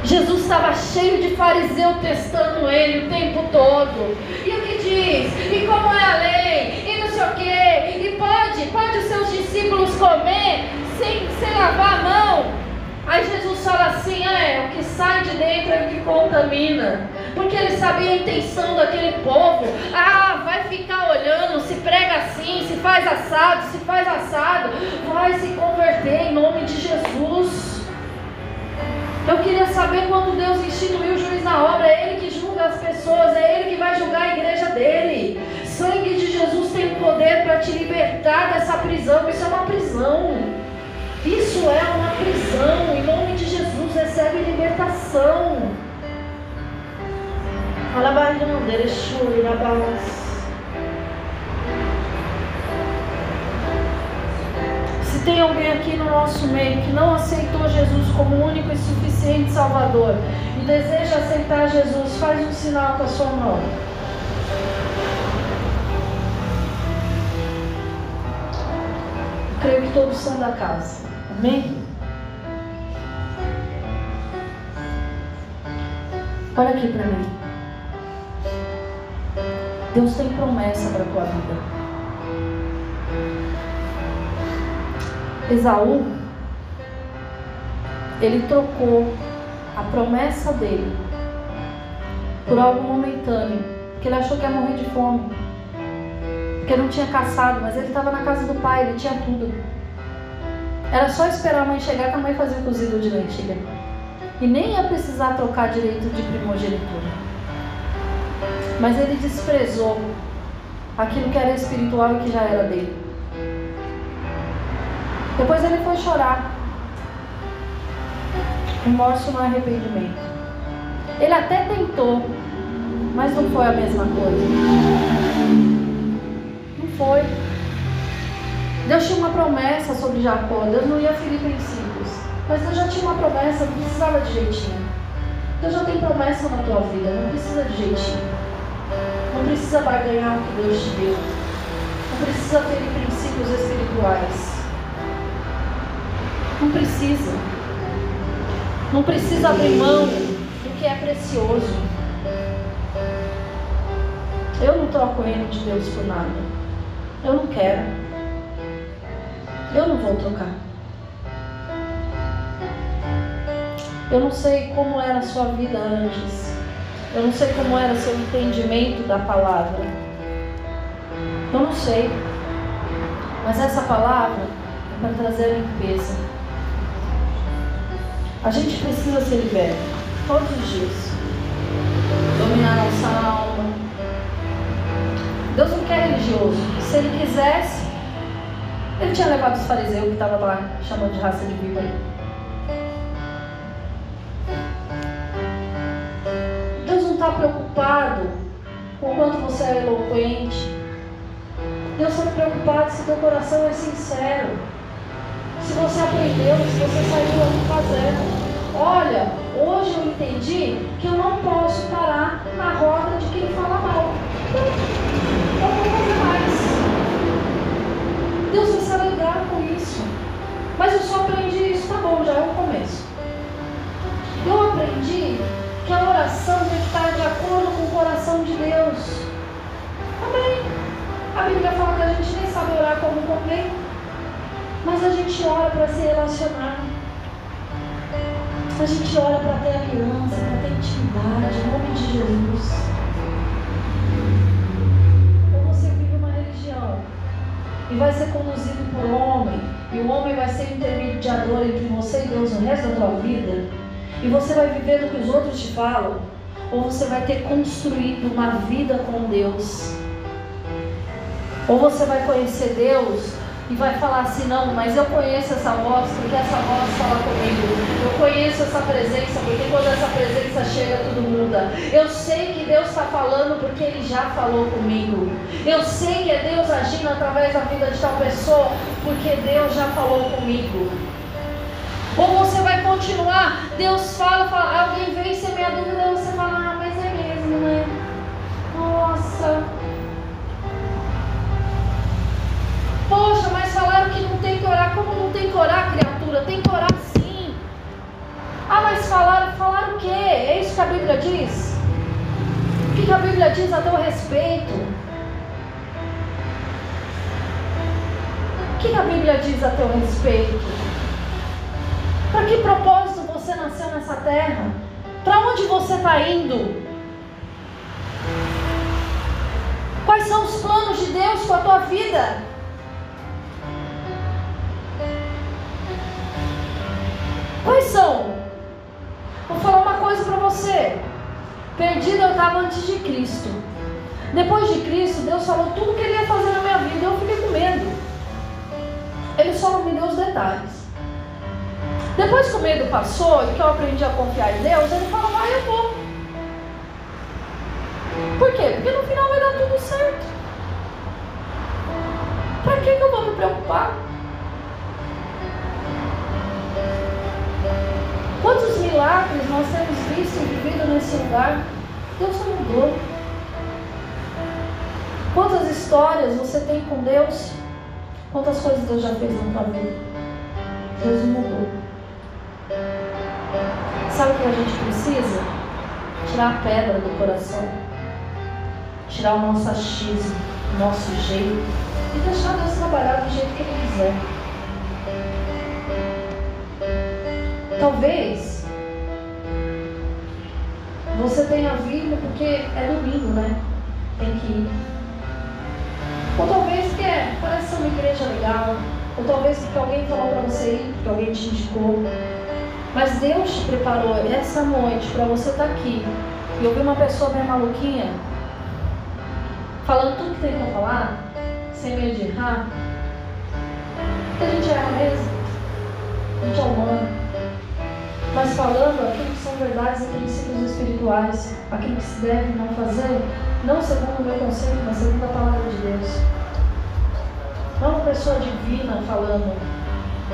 Jesus estava cheio de fariseu testando ele o tempo todo. E o que diz? E como é a lei? E não sei o quê? E pode, pode os seus discípulos comer sem, sem lavar a mão? Aí Jesus fala assim: ah, é, o que sai de dentro é o que contamina. Porque ele sabia a intenção daquele povo. Ah, vai ficar olhando, se prega assim, se faz assado, se faz assado. Vai se converter em nome de Jesus. Eu queria saber quando Deus instituiu o juiz na obra. É Ele que julga as pessoas, é Ele que vai julgar a igreja dele. Sangue de Jesus tem poder para te libertar dessa prisão. Isso é uma prisão. Isso é uma prisão. Em nome de Jesus, recebe libertação. Se tem alguém aqui no nosso meio que não aceitou Jesus como único e suficiente Salvador e deseja aceitar Jesus, faz um sinal com a sua mão. creio que todos são da casa. Amém? Olha aqui para mim. Deus tem promessa para tua vida. Esaú, ele trocou a promessa dele por algo momentâneo, porque ele achou que ia morrer de fome, porque não tinha caçado, mas ele estava na casa do pai, ele tinha tudo. Era só esperar a mãe chegar que a mãe fazia o cozido de lentilha. E nem ia precisar trocar direito de primogenitura. Mas ele desprezou aquilo que era espiritual e que já era dele. Depois ele foi chorar. Remorso no arrependimento. Ele até tentou, mas não foi a mesma coisa. Não foi. Deus tinha uma promessa sobre Jacó, Deus não ia ferir princípios. Mas Deus já tinha uma promessa, não precisava de jeitinho. Deus já tem promessa na tua vida, não precisa de jeitinho. Não precisa barganhar o que Deus te deu. Não precisa ferir princípios espirituais. Não precisa. Não precisa abrir mão do que é precioso. Eu não troco o reino de Deus por nada. Eu não quero. Eu não vou trocar. Eu não sei como era a sua vida antes. Eu não sei como era seu entendimento da palavra. Eu não sei. Mas essa palavra é para trazer limpeza. A gente precisa ser liberto todos os dias. Dominar nossa alma. Deus não quer religioso. Se ele quisesse, ele tinha levado os fariseus que estavam lá chamando de raça de víbora. Deus não está preocupado com o quanto você é eloquente. Deus está preocupado se teu coração é sincero. Se você aprendeu, se você saiu fazendo. Olha, hoje eu entendi que eu não posso parar na roda de quem fala mal. Então, eu vou fazer mais. Deus vai se alegrar com isso. Mas eu só aprendi isso, tá bom, já é o começo. Eu aprendi que a oração tem que estar de acordo com o coração de Deus. Amém. A Bíblia fala que a gente nem sabe orar como convém, mas a gente ora para se relacionar. A gente ora para ter aliança, para ter intimidade, em nome de Jesus. Ou você vive uma religião e vai ser conduzido por homem, e o homem vai ser intermediador entre você e Deus no resto da tua vida, e você vai viver do que os outros te falam, ou você vai ter construído uma vida com Deus. Ou você vai conhecer Deus e vai falar assim: não, mas eu conheço essa voz porque essa voz fala comigo. Eu conheço essa presença porque quando essa presença chega, tudo muda. Eu sei que Deus está falando porque Ele já falou comigo. Eu sei que é Deus agindo através da vida de tal pessoa porque Deus já falou comigo. Ou você vai continuar, Deus fala, fala alguém vem ser minha dúvida, você fala, ah, mas é mesmo, né? Nossa. Poxa, mas falaram que não tem que orar. Como não tem que orar, criatura? Tem que orar sim. Ah, mas falaram, falaram o quê? É isso que a Bíblia diz? O que a Bíblia diz a teu respeito? O que a Bíblia diz a teu respeito? Para que propósito você nasceu nessa terra? Para onde você está indo? Quais são os planos de Deus com a tua vida? Perdida eu estava antes de Cristo. Depois de Cristo, Deus falou tudo que Ele ia fazer na minha vida. Eu fiquei com medo. Ele só não me deu os detalhes. Depois que o medo passou e que eu aprendi a confiar em Deus, ele falou, vai, eu vou. Por quê? Porque no final vai dar tudo certo. Para que eu vou me preocupar? Milagres nós temos visto e vivido nesse lugar? Deus não mudou. Quantas histórias você tem com Deus? Quantas coisas Deus já fez na tua vida? Deus mudou. Sabe o que a gente precisa? Tirar a pedra do coração. Tirar o nosso achismo, o nosso jeito. E deixar Deus trabalhar do jeito que Ele quiser. Talvez você tenha vindo porque é domingo, né? Tem que ir. Ou talvez que é, parece uma igreja legal. Ou talvez porque alguém falou para você ir, porque alguém te indicou. Mas Deus te preparou essa noite para você estar tá aqui e ouvir uma pessoa bem maluquinha falando tudo que tem para falar, sem medo de errar. Porque a gente erra mesmo. A gente é humano. Mas falando aquilo que são verdades e princípios espirituais, aquilo que se deve não fazer, não segundo o meu conceito, mas segundo a palavra de Deus. Não uma pessoa divina falando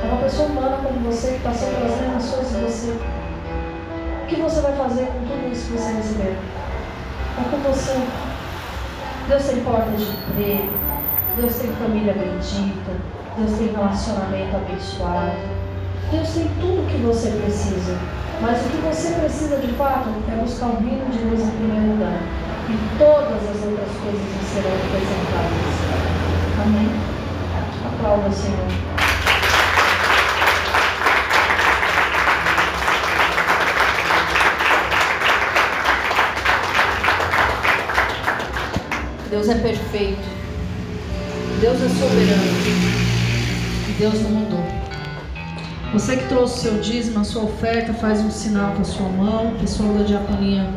é uma pessoa humana como você que passou pelas mesmas coisas que você. O que você vai fazer com tudo isso que você recebeu? É com você. Deus tem portas de emprego, Deus tem família bendita, Deus tem relacionamento abençoado. Deus tem tudo o que você precisa. Mas o que você precisa de fato é buscar o reino de Deus em primeiro lugar. E todas as outras coisas serão acrescentadas. Amém? Aplauda Senhor. Deus é perfeito. Deus é soberano. E Deus não mudou. Você que trouxe seu dízimo, a sua oferta, faz um sinal com a sua mão. Pessoal da diaconia